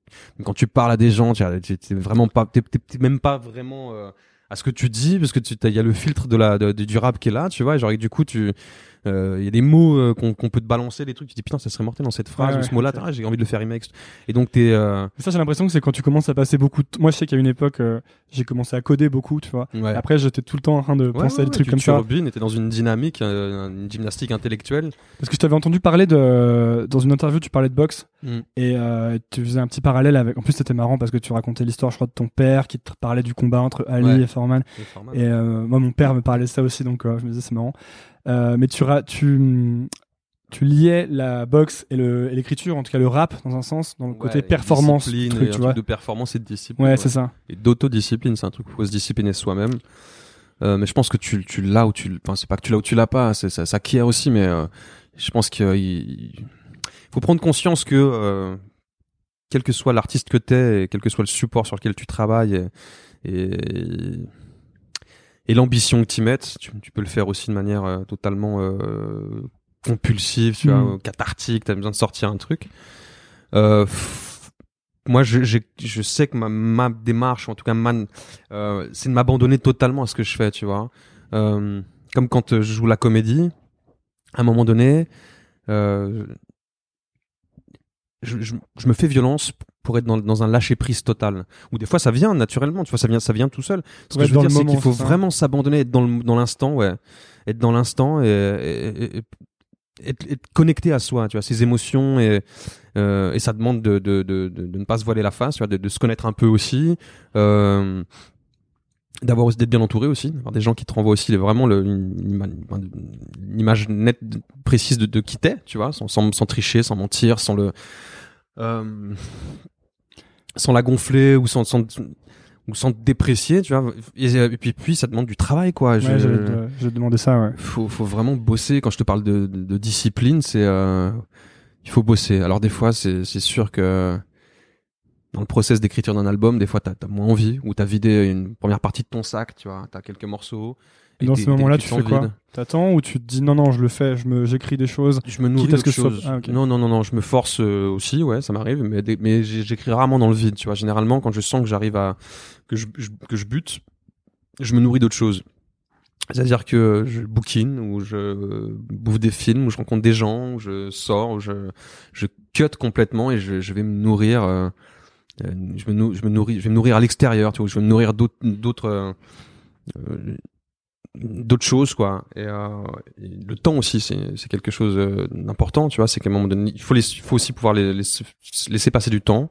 quand tu parles à des gens, tu t'es vraiment pas, t'es, même pas vraiment euh, à ce que tu dis, parce que tu, il y a le filtre de la, du rap qui est là, tu vois, genre, et du coup, tu, euh, il y a des mots euh, qu'on, peut te balancer, des trucs, tu te dis putain, ça serait mortel dans cette phrase, Ouais, ou ce mot-là, j'ai envie de le faire avec- Et donc, t'es, euh, Ça, j'ai l'impression que c'est quand tu commences à passer beaucoup de... Moi, je sais qu'à une époque, euh, j'ai commencé à coder beaucoup, tu vois. ouais. Après, j'étais tout le temps en train de penser à des trucs tu, comme tu ça. et t'es dans une dynamique, une gymnastique intellectuelle. Parce que je t'avais entendu parler de... Dans une interview, tu parlais de boxe. Mm. Et tu faisais un petit parallèle avec. En plus, c'était marrant parce que tu racontais l'histoire, je crois, de ton père qui te parlait du combat entre Ali Ouais. et Foreman. Le format. Et moi, mon père me parlait de ça aussi, donc je me disais c'est marrant. Euh, mais tu, tu, tu liais la boxe et l'écriture, en tout cas le rap, dans un sens, dans le Ouais, côté performance discipline, truc, et tu un vois. truc de performance et de discipline. Ouais, c'est ça. Et d'autodiscipline, c'est un truc où il faut se discipliner soi-même. Euh, mais je pense que tu, tu l'as ou tu, enfin, c'est pas que tu l'as ou tu l'as pas, c'est, ça s'acquiert aussi, mais euh, je pense qu'il il faut prendre conscience que, euh, quel que soit l'artiste que t'es, et quel que soit le support sur lequel tu travailles, et, et, et l'ambition que tu mettes, tu, tu peux le faire aussi de manière euh, totalement euh, compulsive, tu Mm. vois, cathartique, t'as besoin de sortir un truc. Euh, pff, moi, je, sais que ma, ma démarche, en tout cas, euh, c'est de m'abandonner totalement à ce que je fais, tu vois. Euh, comme quand euh, je joue la comédie, à un moment donné, euh, je, je, je me fais violence pour être dans, dans un lâcher prise total. Ou des fois, ça vient naturellement, tu vois, ça vient, ça vient tout seul. Ce Ouais, que je veux dire, c'est qu'il faut ça. vraiment s'abandonner, être dans l'instant, ouais, être dans l'instant et, et- et- et être, être connecté à soi, tu vois, ses émotions et euh, et ça demande de, de, de, de, ne pas se voiler la face, tu vois, de, de se connaître un peu aussi, euh, d'avoir aussi d'être bien entouré aussi, d'avoir des gens qui te renvoient aussi vraiment le, une, une ima- une image nette, précise de, de qui t'es, tu vois, sans, sans, sans tricher, sans mentir, sans le euh, sans la gonfler ou sans, sans ou sans te déprécier, tu vois. Et, et puis puis ça demande du travail, quoi. Je- Ouais, te- je demandais ça, ouais. faut, faut vraiment bosser. Quand je te parle de, de, de discipline, c'est euh, il faut bosser. Alors des fois, c'est c'est sûr que dans le process d'écriture d'un album, des fois t'as as moins envie ou t'as vidé une première partie de ton sac, tu vois. T'as quelques morceaux. Et dans ce moment-là, tu fais quoi? T'attends ou tu te dis non, non, je le fais, j'écris des choses. Je me nourris que soit- choses. Ah. Non, non, non, non. Je me force euh, aussi, ouais, ça m'arrive, mais des- mais j'ai- j'écris rarement dans le vide, tu vois. Généralement, quand je sens que j'arrive à que je, je- que je bute, je me nourris d'autres choses. C'est-à-dire que je bouquine, ou je bouffe des films, ou je rencontre des gens, ou je sors, ou je, je cut complètement et je, je vais me nourrir. euh, je, me je me nourris, je vais me nourrir à l'extérieur, tu vois. Je vais me nourrir d'autres, d'autres, euh, euh, d'autres choses, quoi. Et, euh, et le temps aussi, c'est, c'est quelque chose euh, d'important, tu vois. C'est qu'à un moment donné, il faut, les, il faut aussi pouvoir les, laisser, laisser passer du temps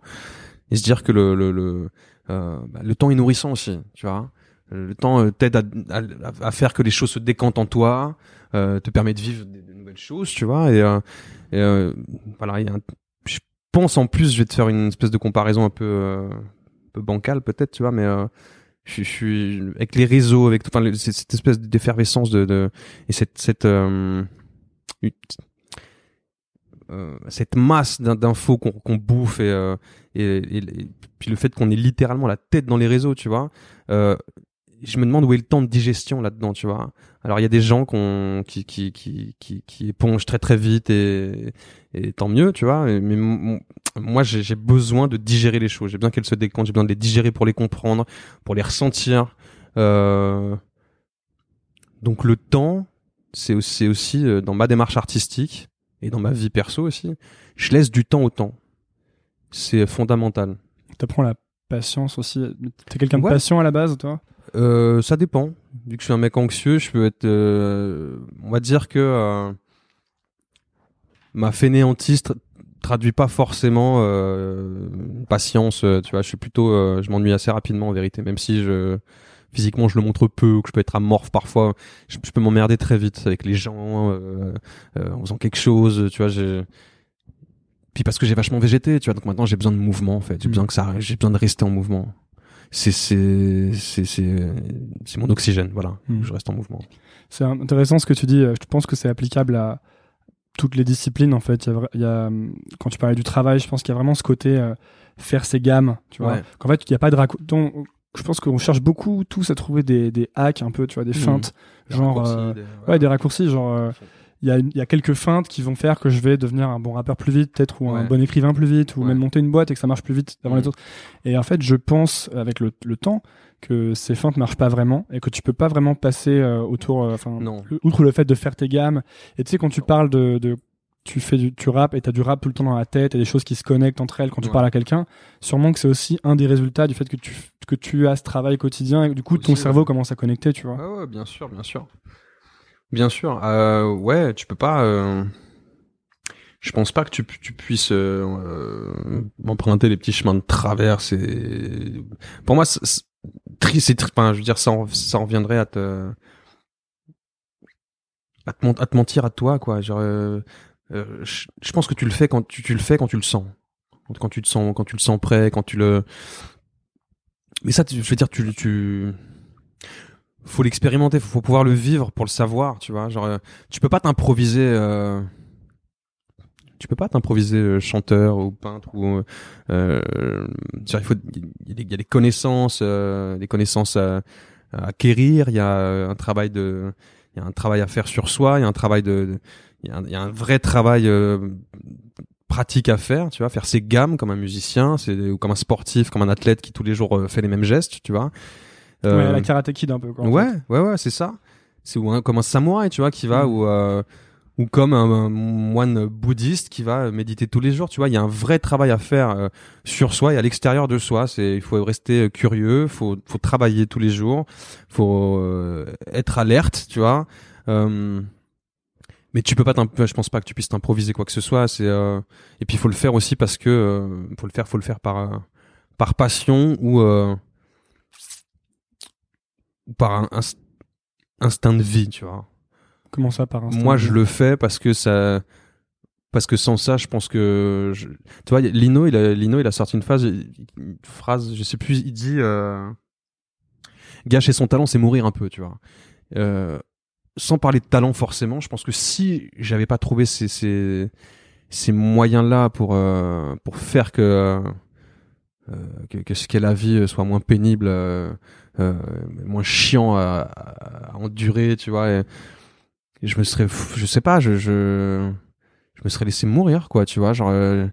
et se dire que le, le, le, euh, bah, le temps est nourrissant aussi, tu vois. Le temps euh, t'aide à, à, à faire que les choses se décantent en toi, te permet de vivre des, de nouvelles choses, tu vois. Et, et voilà, il y a un- en plus, je vais te faire une espèce de comparaison un peu, euh, bancale peut-être, tu vois, mais euh, je, suis avec les réseaux, avec enfin cette, espèce d'effervescence de, et cette cette euh, cette masse d'in- d'infos qu'on bouffe et, puis le fait qu'on ait littéralement la tête dans les réseaux, tu vois. Je me demande où est le temps de digestion là-dedans, tu vois. Alors il y a des gens qu'on- qui, qui, qui, qui, qui épongent très très vite et, et tant mieux, tu vois. Mais moi j'ai besoin de digérer les choses. J'ai besoin qu'elles se décantent. J'ai besoin de les digérer pour les comprendre, pour les ressentir. Euh... Donc le temps, c'est aussi, aussi euh, dans ma démarche artistique et dans ma vie perso aussi, je laisse du temps au temps. C'est fondamental. T'apprends la patience aussi. T'es quelqu'un de Ouais. patient à la base, toi? Euh, ça dépend. Vu que je suis un mec anxieux, je peux être. euh, on va dire que euh, ma fainéantise tra- traduit pas forcément euh, patience. euh, tu vois, je suis plutôt. je m'ennuie assez rapidement en vérité, même si je physiquement je le montre peu ou que je peux être amorphe parfois. Je, peux m'emmerder très vite avec les gens euh, euh, en faisant quelque chose. Tu vois, Puis parce que j'ai vachement végété, tu vois. Donc maintenant j'ai besoin de mouvement en fait. J'ai besoin que ça, j'ai besoin de rester en mouvement. C'est c'est c'est c'est mon oxygène, voilà. Mm. Je reste en mouvement. C'est intéressant ce que tu dis. Je pense que c'est applicable à toutes les disciplines en fait. Il y a, vra- il y a, hum, quand tu parlais du travail, je pense qu'il y a vraiment ce côté euh, faire ses gammes. Tu vois. Ouais. Qu'en fait, il n'y a pas de raccourci. Je pense qu'on cherche beaucoup tous à trouver des, des hacks un peu, tu vois, des Mhm. feintes. Genre, euh, Ouais, des raccourcis. Genre, euh, il y, a, il y a quelques feintes qui vont faire que je vais devenir un bon rappeur plus vite, peut-être, ou un bon écrivain plus vite, ou Ouais. même monter une boîte et que ça marche plus vite avant les autres. Et en fait, je pense, avec le, le temps, que ces feintes marchent pas vraiment et que tu peux pas vraiment passer euh, autour, euh, enfin, outre le fait de faire tes gammes. Et tu sais, quand tu parles de, de tu fais du, tu rappes et t'as du rap tout le temps dans la tête et des choses qui se connectent entre elles quand tu Ouais. parles à quelqu'un. Sûrement que c'est aussi un des résultats du fait que tu, que tu as ce travail quotidien et que du coup ton cerveau ouais. commence à connecter, tu vois. Ouais, ouais, bien sûr, bien sûr. Bien sûr. Euh, ouais, tu peux pas. Euh... Je pense pas que tu, tu puisses euh, euh, emprunter les petits chemins de travers. Et... Pour moi, c'est c'est tri- c'est enfin, je veux dire, ça, en- ça en reviendrait à te à te, à te mentir à toi, quoi. Genre, euh, euh, je, je pense que tu le fais quand tu, tu le fais quand tu le sens, quand, quand tu te sens, quand tu le sens prêt, quand tu le. Mais ça, tu- je veux dire, tu, tu faut l'expérimenter, faut, pouvoir le vivre pour le savoir, tu vois. Genre, euh, tu peux pas t'improviser. Euh... Tu peux pas t'improviser euh, chanteur ou peintre ou. Euh... genre, il faut, il y, a des- connaissances, euh, des connaissances à, acquérir. Il y a euh, un travail de, il y a un travail à faire sur soi. Il y a un travail de, il y a un, vrai travail euh, pratique à faire, tu vois, faire ses gammes comme un musicien, c'est ou comme un sportif, comme un athlète qui tous les jours euh, fait les mêmes gestes, tu vois. Ouais, Euh, la Karate Kid un peu, quoi. Ouais, ouais, ouais, c'est ça. C'est comme un samouraï, tu vois, qui va Mm. ou euh, ou comme un, un moine bouddhiste qui va méditer tous les jours. Tu vois, il y a un vrai travail à faire euh, sur soi et à l'extérieur de soi. C'est il faut rester curieux, faut faut travailler tous les jours, faut euh, être alerte, tu vois. Euh, mais tu peux pas, je pense pas que tu puisses t'improviser quoi que ce soit. C'est et puis il faut le faire aussi parce que faut le faire, faut le faire par par passion ou par un inst- instinct de vie, tu vois. Comment ça par instinct Moi, je le fais parce que ça, parce que sans ça, je pense que, je... tu vois, Lino, il a, Lino, il a sorti une phrase, une phrase, je sais plus, il dit, euh... gâcher son talent, c'est mourir un peu, tu vois. Euh, sans parler de talent forcément, je pense que si j'avais pas trouvé ces, ces, ces moyens-là pour, euh, pour faire que, euh, que, que ce qu'est la vie soit moins pénible, euh, moins chiant à, à endurer, tu vois. Et, et je me serais, je sais pas, je, je, je me serais laissé mourir, quoi, tu vois, genre. euh,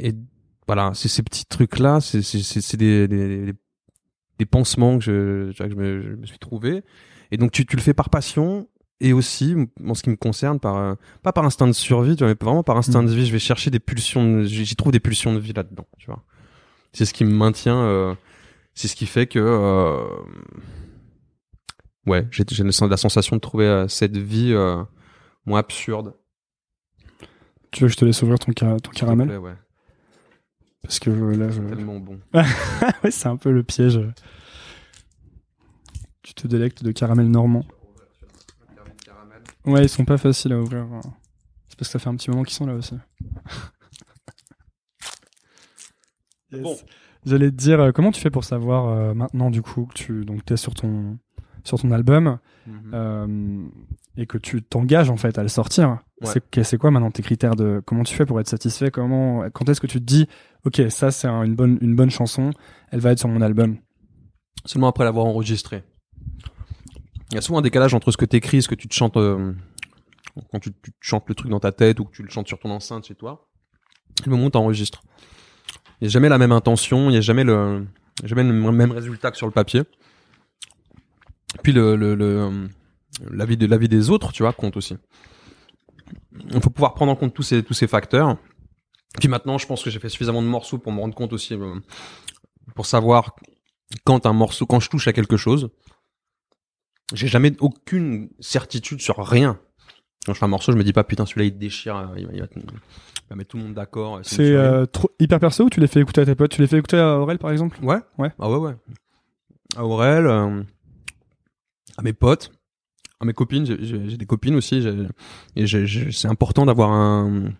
et voilà, c'est ces petits trucs-là, c'est des, des des des pansements que je, que je, me, je me suis trouvé. Et donc tu tu le fais par passion et aussi, en ce qui me concerne, par euh, pas par instinct de survie, tu vois, mais vraiment par instinct de vie. Je vais chercher des pulsions, de- j'y trouve des pulsions de vie là-dedans, tu vois. C'est ce qui me maintient. euh, c'est ce qui fait que euh, ouais, j'ai la sensation de trouver euh, cette vie euh, moins absurde. Tu veux que je te laisse ouvrir ton, caramel plaît, ouais. Parce que euh, là, je... Tellement bon. ouais, c'est un peu le piège. Tu te délectes de caramel normand. Ouais, ils sont pas faciles à ouvrir. hein. C'est parce que ça fait un petit moment qu'ils sont là aussi. Yes. Bon. J'allais te dire, euh, comment tu fais pour savoir euh, maintenant du coup que tu donc es sur ton sur ton album Mhm. euh, et que tu t'engages en fait à le sortir? Ouais. C'est quoi maintenant tes critères de comment tu fais pour être satisfait? Comment quand est-ce que tu te dis ok ça c'est un- une bonne une bonne chanson, elle va être sur mon album? Seulement après l'avoir enregistré. Il y a souvent un décalage entre ce que t'écris, ce que tu te chantes euh, quand tu, tu te chantes le truc dans ta tête ou que tu le chantes sur ton enceinte chez toi. Et le moment où t'enregistres. Il n'y a jamais la même intention, il n'y a jamais le, jamais le même résultat que sur le papier. Puis le, le, le de des autres, tu vois, compte aussi. Il faut pouvoir prendre en compte tous ces tous ces facteurs. Puis maintenant, je pense que j'ai fait suffisamment de morceaux pour me rendre compte aussi, euh, pour savoir quand un morceau, quand je touche à quelque chose, j'ai jamais aucune certitude sur rien. Quand je fais un morceau, je me dis pas putain celui-là il te déchire, euh, il va, il va, il va mettre tout le monde d'accord. C'est euh, trop hyper perso ou tu les fais écouter à tes potes? Tu les fais écouter à Aurel par exemple? Ouais. Ouais. Ah ouais, ouais. À Aurel, euh, à mes potes, à mes copines. J'ai- J'ai j'ai des copines aussi. j'ai- Et j'ai- j'ai- c'est important d'avoir un,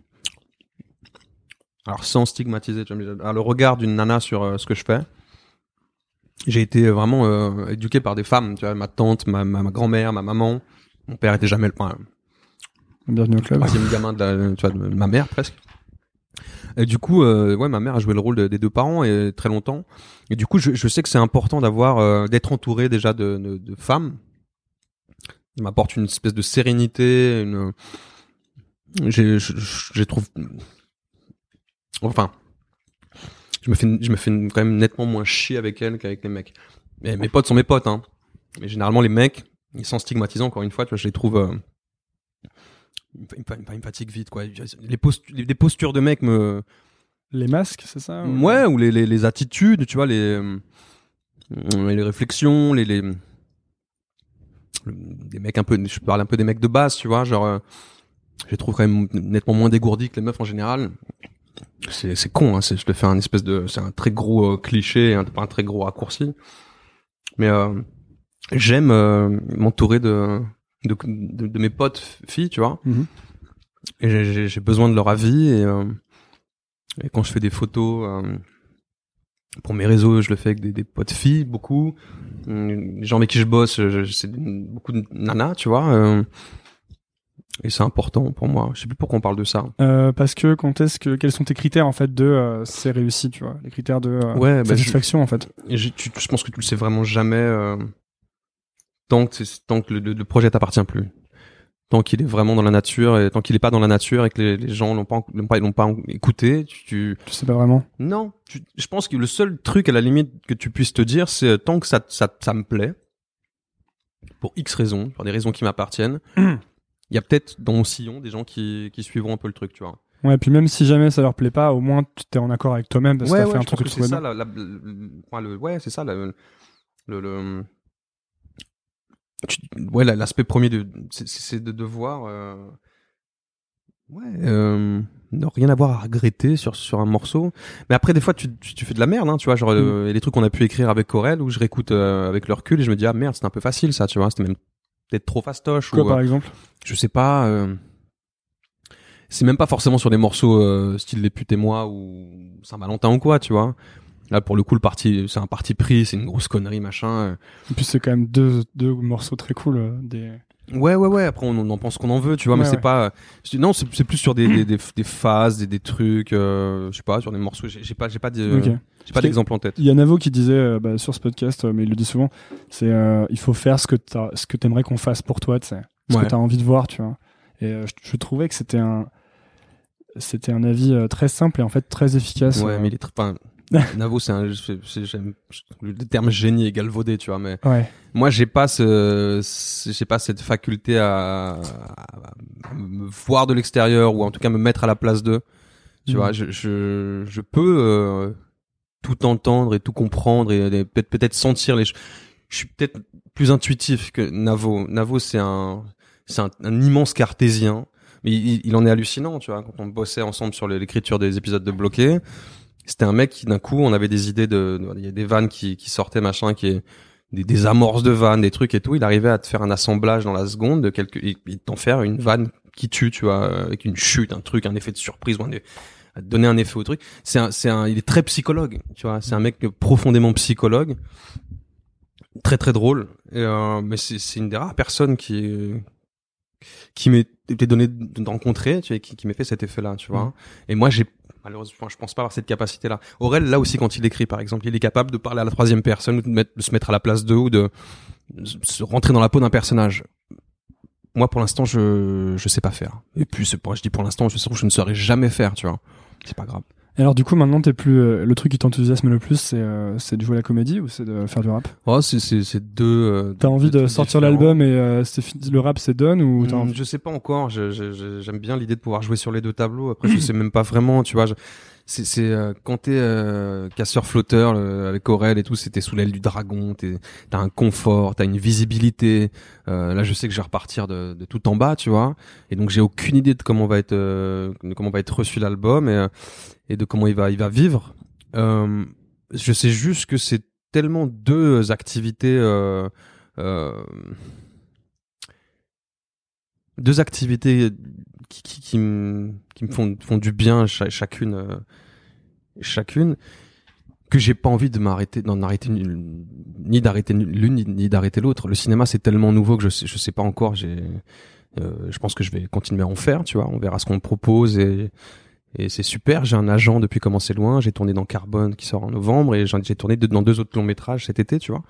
alors sans stigmatiser, tu vois, mais à le regard d'une nana sur euh, ce que je fais. J'ai été vraiment euh, éduqué par des femmes, tu vois, ma tante, ma, ma, ma grand-mère, ma maman. Mon père était jamais le enfin, Bienvenue au troisième gamin de, la, tu vois, de ma mère presque. Et du coup, euh, ouais, ma mère a joué le rôle de- des deux parents et très longtemps. Et du coup, je, je sais que c'est important d'avoir, euh, d'être entouré déjà de, de, de femmes. Il m'apporte une espèce de sérénité, une. J'ai, je, je- trouve. Enfin, je me fais, je me fais quand même nettement moins chier avec elles qu'avec les mecs. Mais mes potes sont mes potes, hein. Mais généralement, les mecs, ils sont stigmatisants. Encore une fois, tu vois, je les trouve. euh, ils me fa- ils me fa- ils me fa- ils me fatiguent vite, quoi. Les postures, les, des postures de mecs me. Les masques, c'est ça ou- Ouais, ou les, les, les attitudes, tu vois, les, euh, les réflexions, les, les, le- des mecs un peu, je parle un peu des mecs de base, tu vois, genre, euh, je les trouve quand même nettement moins dégourdis que les meufs en général. C'est, c'est con, hein, c'est, je te fais un espèce de, c'est un très gros euh, cliché, un, pas un très gros raccourci. Mais, euh, j'aime euh, m'entourer de, de, de, de mes potes filles, tu vois. Mhm. Et j'ai- besoin de leur avis et, euh, et quand je fais des photos euh, pour mes réseaux, je le fais avec des, des potes filles, beaucoup. Les gens avec qui je bosse, je- je- c'est beaucoup de nanas, tu vois. euh, et c'est important pour moi. Je sais plus pourquoi on parle de ça. Parce que quand est-ce que quels sont tes critères en fait de c'est réussi, tu vois, les critères de bah, satisfaction en fait. Et tu- je pense que tu le sais vraiment jamais tant que, c'est- tant que le, projet t'appartient plus. Tant qu'il est vraiment dans la nature et tant qu'il est pas dans la nature et que les, les gens l'ont pas, l'ont pas, l'ont pas écouté, tu, tu, Tu sais pas vraiment. Non, tu- je pense que le seul truc à la limite que tu puisses te dire, c'est euh, tant que ça, ça, ça me plaît, pour X raisons, pour des raisons qui m'appartiennent, il y a peut-être dans mon sillon des gens qui, qui suiveront un peu le truc, tu vois. Ouais, puis même si jamais ça leur plaît pas, au moins tu t'es en accord avec toi-même parce que t'as fait un truc que que tu c'est ça, bien. la, la- le- ouais, c'est ça, le, tu- ouais, la- l'aspect premier de, c'est- de devoir, euh, ouais, euh, rien avoir à regretter sur sur un morceau. Mais après, des fois, tu, tu, tu fais de la merde, hein, tu vois, genre euh, y a des trucs qu'on a pu écrire avec Corel où je réécoute euh, avec le recul et je me dis ah merde, c'était un peu facile ça, tu vois, c'était même peut-être trop fastoche Quoi ou, par euh, exemple? je sais pas. euh, c'est même pas forcément sur des morceaux euh, style Les Putes et moi ou Saint-Valentin ou quoi, tu vois. Là, pour le coup, le parti, c'est un parti pris, c'est une grosse connerie, machin. euh. Et puis c'est quand même deux deux morceaux très cool euh, des Ouais, ouais, ouais. Après, on, on en pense qu'on en veut, tu vois, mais Ouais, c'est pas. dis- Non, c'est c'est plus sur des, des, des, des phases, des, des trucs, euh, je sais pas, sur des morceaux. J'ai j'ai pas, j'ai pas, de- Ok. j'ai pas d'exemple en tête. Il y a Navo qui disait euh, bah, sur ce podcast, euh, mais il le dit souvent, c'est euh, il faut faire ce que t'as, ce que t'aimerais qu'on fasse pour toi, tu sais, ce Ouais. que t'as envie de voir, tu vois. Et euh, je, je trouvais que c'était un c'était un avis euh, très simple et en fait très efficace. Ouais, euh. mais il est très. Enfin, Navo, c'est un. c'est- c'est- j'aime- Le terme génie est galvaudé, tu vois, mais. Ouais. Moi, j'ai pas ce, j'ai pas cette faculté à, à me voir de l'extérieur ou en tout cas me mettre à la place d'eux. Tu Mhm. vois, je, je, je peux euh, tout entendre et tout comprendre et, et peut-être peut-être sentir les. ch- Je suis peut-être plus intuitif que Navo. Navo, c'est un, c'est un, un immense cartésien, mais il, il en est hallucinant, tu vois. Quand on bossait ensemble sur l'écriture des épisodes de Bloqué, c'était un mec qui d'un coup, on avait des idées de, il y a des vannes qui, qui sortaient machin, qui est des, des amorces de vannes, des trucs et tout. Il arrivait à te faire un assemblage dans la seconde de quelques, et, et t'en faire une vanne qui tue, tu vois, avec une chute, un truc, un effet de surprise ou un, à te donner un effet au truc. C'est un, c'est un, il est très psychologue, tu vois. C'est un mec profondément psychologue, très très drôle. Et, euh, mais c'est, c'est une des rares personnes qui, qui m'est été donné de rencontrer, tu vois, qui, qui m'ait fait cet effet-là, tu vois. Mhm. Et moi, j'ai malheureusement, je pense pas avoir cette capacité-là. Aurel, là aussi, quand il écrit, par exemple, il est capable de parler à la troisième personne, ou de, se mettre à la place d'eux, ou de se rentrer dans la peau d'un personnage. Moi, pour l'instant, je je sais pas faire. Et puis, c'est pour, je dis pour l'instant, je sais je ne saurais jamais faire, tu vois. C'est pas grave. Alors du coup maintenant t'es plus euh, le truc qui t'enthousiasme le plus c'est euh, c'est de jouer à la comédie ou c'est de faire du rap? Oh, c'est c'est c'est deux. euh, T'as envie de sortir l'album et c'est fini- le rap c'est done ou t'as Hmm, envie? Je sais pas encore. Je- je- je- J'aime bien l'idée de pouvoir jouer sur les deux tableaux. Après, je sais même pas vraiment. Tu vois, c'est euh, quand t'es euh, casseur flotteur le- avec Aurel et tout, c'était sous l'aile du dragon. T'as un confort, t'as une visibilité. Euh, là, je sais que je vais repartir de, de tout en bas, tu vois. Et donc, j'ai aucune idée de comment va être euh, de comment va être reçu l'album et euh, et de comment il va il va vivre. Euh, je sais juste que c'est tellement deux activités. Euh, euh, deux activités qui, qui, qui me, qui me font, font du bien cha- chacune, euh, chacune, que j'ai pas envie de m'arrêter, d'en arrêter ni, d'arrêter l'une ni, d'arrêter l'autre. Le cinéma c'est tellement nouveau que je sais, je sais pas encore. J'ai, euh, je pense que je vais continuer à en faire, tu vois. On verra ce qu'on me propose et et c'est super. J'ai un agent depuis comment c'est loin. J'ai tourné dans Carbone qui sort en novembre et j'ai tourné dans deux autres longs métrages cet été, tu vois.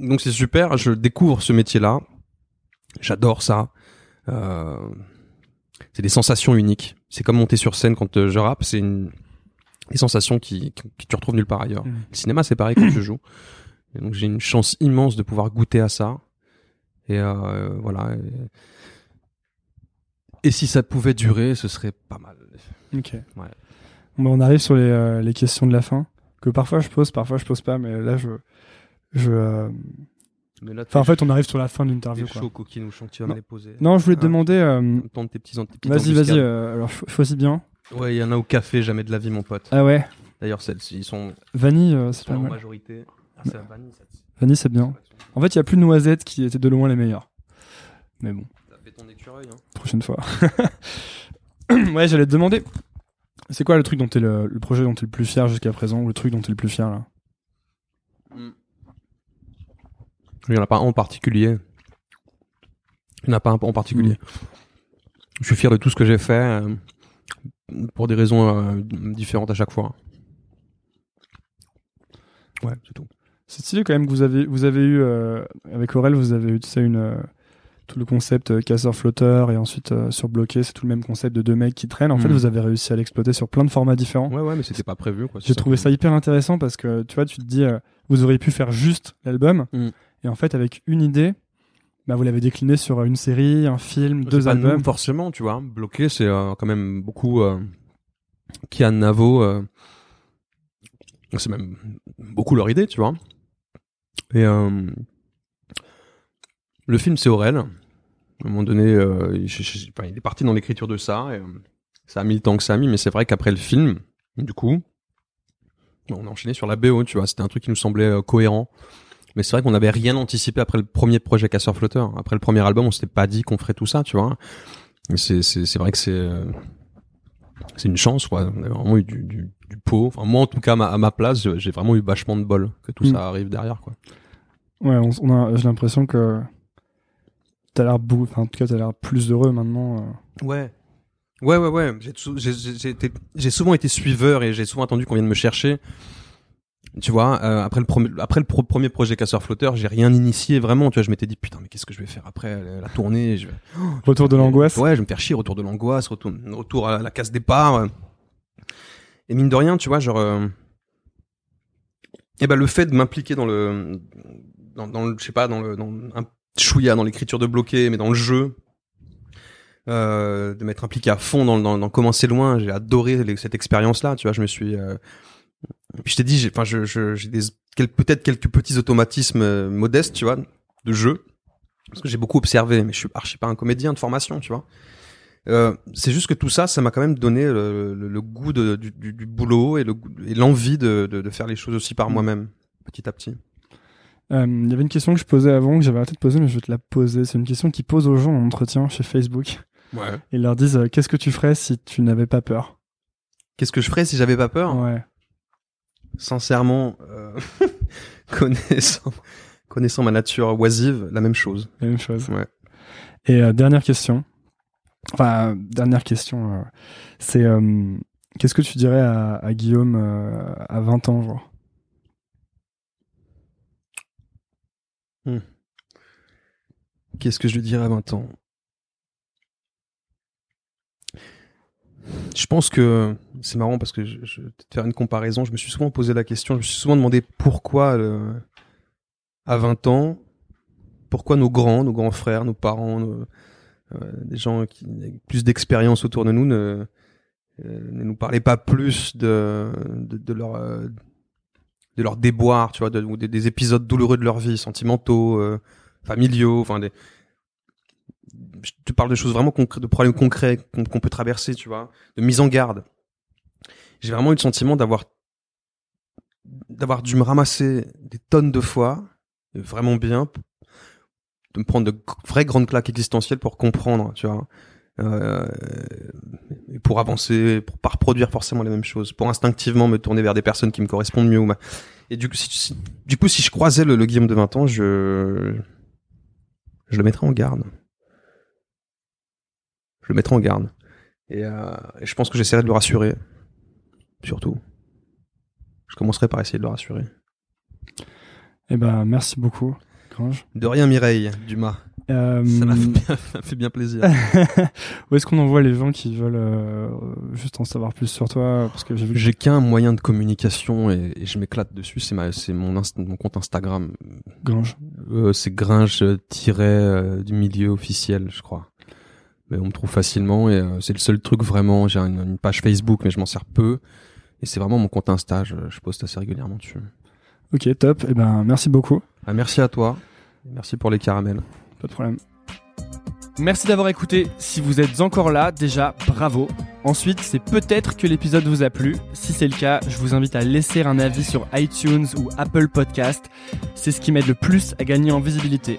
Donc c'est super. Je découvre ce métier-là. J'adore ça. Euh, c'est des sensations uniques. C'est comme monter sur scène quand euh, je rappe. C'est une des sensations qui, qui, qui tu retrouves nulle part ailleurs. Mhm. Le cinéma, c'est pareil quand joues. Et donc j'ai une chance immense de pouvoir goûter à ça. Et euh, voilà. Et, et si ça pouvait durer, ce serait pas mal. Ok. Ouais. Bon, on arrive sur les, euh, les questions de la fin que parfois je pose, parfois je pose pas, mais là je je. euh, Mais là, Enfin, en fait, on arrive sur la fin de l'interview. chaud, tu vas me les poser. Non, je voulais te Ah. demander. euh, Tente tes petits, Vas-y, vas-y. euh, alors, cho- choisis bien. Ouais, il y en a au café, jamais de la vie, mon pote. Ah ouais. D'ailleurs, celles-ci, ils sont, Vanille, euh, c'est pas mal. majorité. Ah, c'est vanille, c'est bien. En fait, il y a plus de noisettes qui étaient de loin les meilleures. Mais bon, Ça fait ton écureuil, hein. prochaine fois. ouais, j'allais te demander. C'est quoi le truc dont t'es le, le projet dont t'es le plus fier jusqu'à présent ou le truc dont t'es le plus fier là? Il n'y en a pas un en particulier. Il n'y en a pas un en particulier. Je suis fier de tout ce que j'ai fait euh, pour des raisons euh, différentes à chaque fois. Ouais, c'est tout. C'est stylé quand même que vous avez, vous avez eu, euh, avec Aurel, vous avez eu tu sais, une, tout le concept casseur-flotteur et ensuite euh, surbloqué, c'est tout le même concept de deux mecs qui traînent. En fait, Mhm. vous avez réussi à l'exploiter sur plein de formats différents. Ouais, ouais, mais c'était pas prévu. J'ai trouvé ça hyper intéressant parce que tu vois, tu te dis, vous auriez pu faire juste l'album Mm. Et en fait, avec une idée, bah, vous l'avez décliné sur une série, un film, deux pas albums. nous, forcément, tu vois. Bloqué, c'est euh, quand même beaucoup. Euh, Kian Navo, euh, c'est même beaucoup leur idée, tu vois. Et euh, le film, c'est Aurel. À un moment donné, euh, il, je- je- enfin, il est parti dans l'écriture de ça. Et, euh, ça a mis le temps que ça a mis, mais c'est vrai qu'après le film, du coup, on a enchaîné sur la BO, tu vois. C'était un truc qui nous semblait euh, cohérent. Mais c'est vrai qu'on n'avait rien anticipé après le premier projet Casseur Flotteur. Après le premier album, on s'était pas dit qu'on ferait tout ça, tu vois. C'est, vrai que c'est, euh, c'est une chance, quoi. On a vraiment eu du, du, du pot. Enfin, moi, en tout cas, à ma, à ma place, j'ai vraiment eu vachement de bol que tout Mm. ça arrive derrière, quoi. Ouais, on, on a, j'ai l'impression que t'as l'air beau, enfin, en tout cas, t'as l'air plus heureux maintenant. euh. Ouais. Ouais, ouais, ouais. J'ai souvent été suiveur et j'ai souvent attendu qu'on vienne me chercher. Tu vois, euh, après le, premier après le pro- premier projet Casseur Flotteur, j'ai rien initié vraiment. Tu vois, je m'étais dit, putain, mais qu'est-ce que je vais faire après euh, la tournée je. Retour de l'angoisse. Ouais, je vais me faire chier, retour de l'angoisse, retour, retour à la case départ. Et mine de rien, tu vois, genre, euh, eh ben le fait de m'impliquer dans le, dans, dans le, je sais pas, dans le, dans un chouïa, dans l'écriture de bloqué, mais dans le jeu, euh, de m'être impliqué à fond dans, dans, dans comment c'est loin, j'ai adoré cette expérience-là, tu vois, je me suis, euh, puis je t'ai dit, j'ai, enfin, je, je, j'ai des, quel- peut-être quelques petits automatismes euh, modestes, tu vois, de jeu, parce que j'ai beaucoup observé, mais je suis archi pas un comédien de formation, tu vois. Euh, c'est juste que tout ça, ça m'a quand même donné le, le- le goût de, du, du, du boulot et le goût- et l'envie de, de, de faire les choses aussi par Mm. moi-même, petit à petit. Euh, Il y avait une question que je posais avant, que j'avais arrêté de poser, mais je vais te la poser. C'est une question qu'ils posent aux gens en entretien chez Facebook. Ouais. Ils leur disent euh, Qu'est-ce que tu ferais si tu n'avais pas peur? Qu'est-ce que je ferais si j'avais pas peur? Ouais. Sincèrement, euh, connaissant, connaissant ma nature oisive, la même chose. La même chose. Ouais. Et euh, dernière question. Enfin, dernière question. euh, c'est Qu'est-ce que tu dirais à, à Guillaume à 20 ans, genre? Qu'est-ce que je lui dirais à 20 ans? Je pense que c'est marrant parce que je, vais peut-être faire une comparaison. Je me suis souvent posé la question, je me suis souvent demandé pourquoi euh, à 20 ans, pourquoi nos grands, nos grands frères, nos parents, nos- euh, des gens qui avec plus d'expérience autour de nous ne, euh, ne nous parlaient pas plus de, de, de leur de déboire, tu vois, ou des, des épisodes douloureux de leur vie, sentimentaux, familiaux, enfin des je te parle de choses vraiment concrètes, de problèmes concrets qu'on peut traverser, tu vois, de mise en garde. J'ai vraiment eu le sentiment d'avoir d'avoir dû me ramasser des tonnes de fois, vraiment bien, de me prendre de vraies grandes claques existentielles pour comprendre, tu vois, euh, pour avancer, pour pas reproduire forcément les mêmes choses, pour instinctivement me tourner vers des personnes qui me correspondent mieux. Et du coup, si, du coup, si je croisais le, le Guillaume de 20 ans, je, je le mettrais en garde. Le mettrais en garde. Et, euh, et je pense que j'essaierai de le rassurer, surtout. Je commencerai par essayer de le rassurer. Eh ben, merci beaucoup, Grange. De rien, Mireille Dumas. Euh, Ça m'a fait, bien- fait plaisir. Où est-ce qu'on envoie les gens qui veulent euh, juste en savoir plus sur toi? Parce que j'ai vu que J'ai qu'un moyen de communication et, et je m'éclate dessus, c'est ma, c'est mon, compte Instagram. Grange. Euh, c'est Gringe tiré du milieu officiel, je crois. Mais on me trouve facilement et euh, c'est le seul truc vraiment. J'ai une, une page Facebook, mais je m'en sers peu. Et c'est vraiment mon compte Insta. Je, je poste assez régulièrement dessus. Ok, top. Eh ben, merci beaucoup. Ah, merci à toi. Merci pour les caramels. Pas de problème. Merci d'avoir écouté. Si vous êtes encore là, déjà, bravo. Ensuite, c'est peut-être que l'épisode vous a plu. Si c'est le cas, je vous invite à laisser un avis sur iTunes ou Apple Podcast. C'est ce qui m'aide le plus à gagner en visibilité.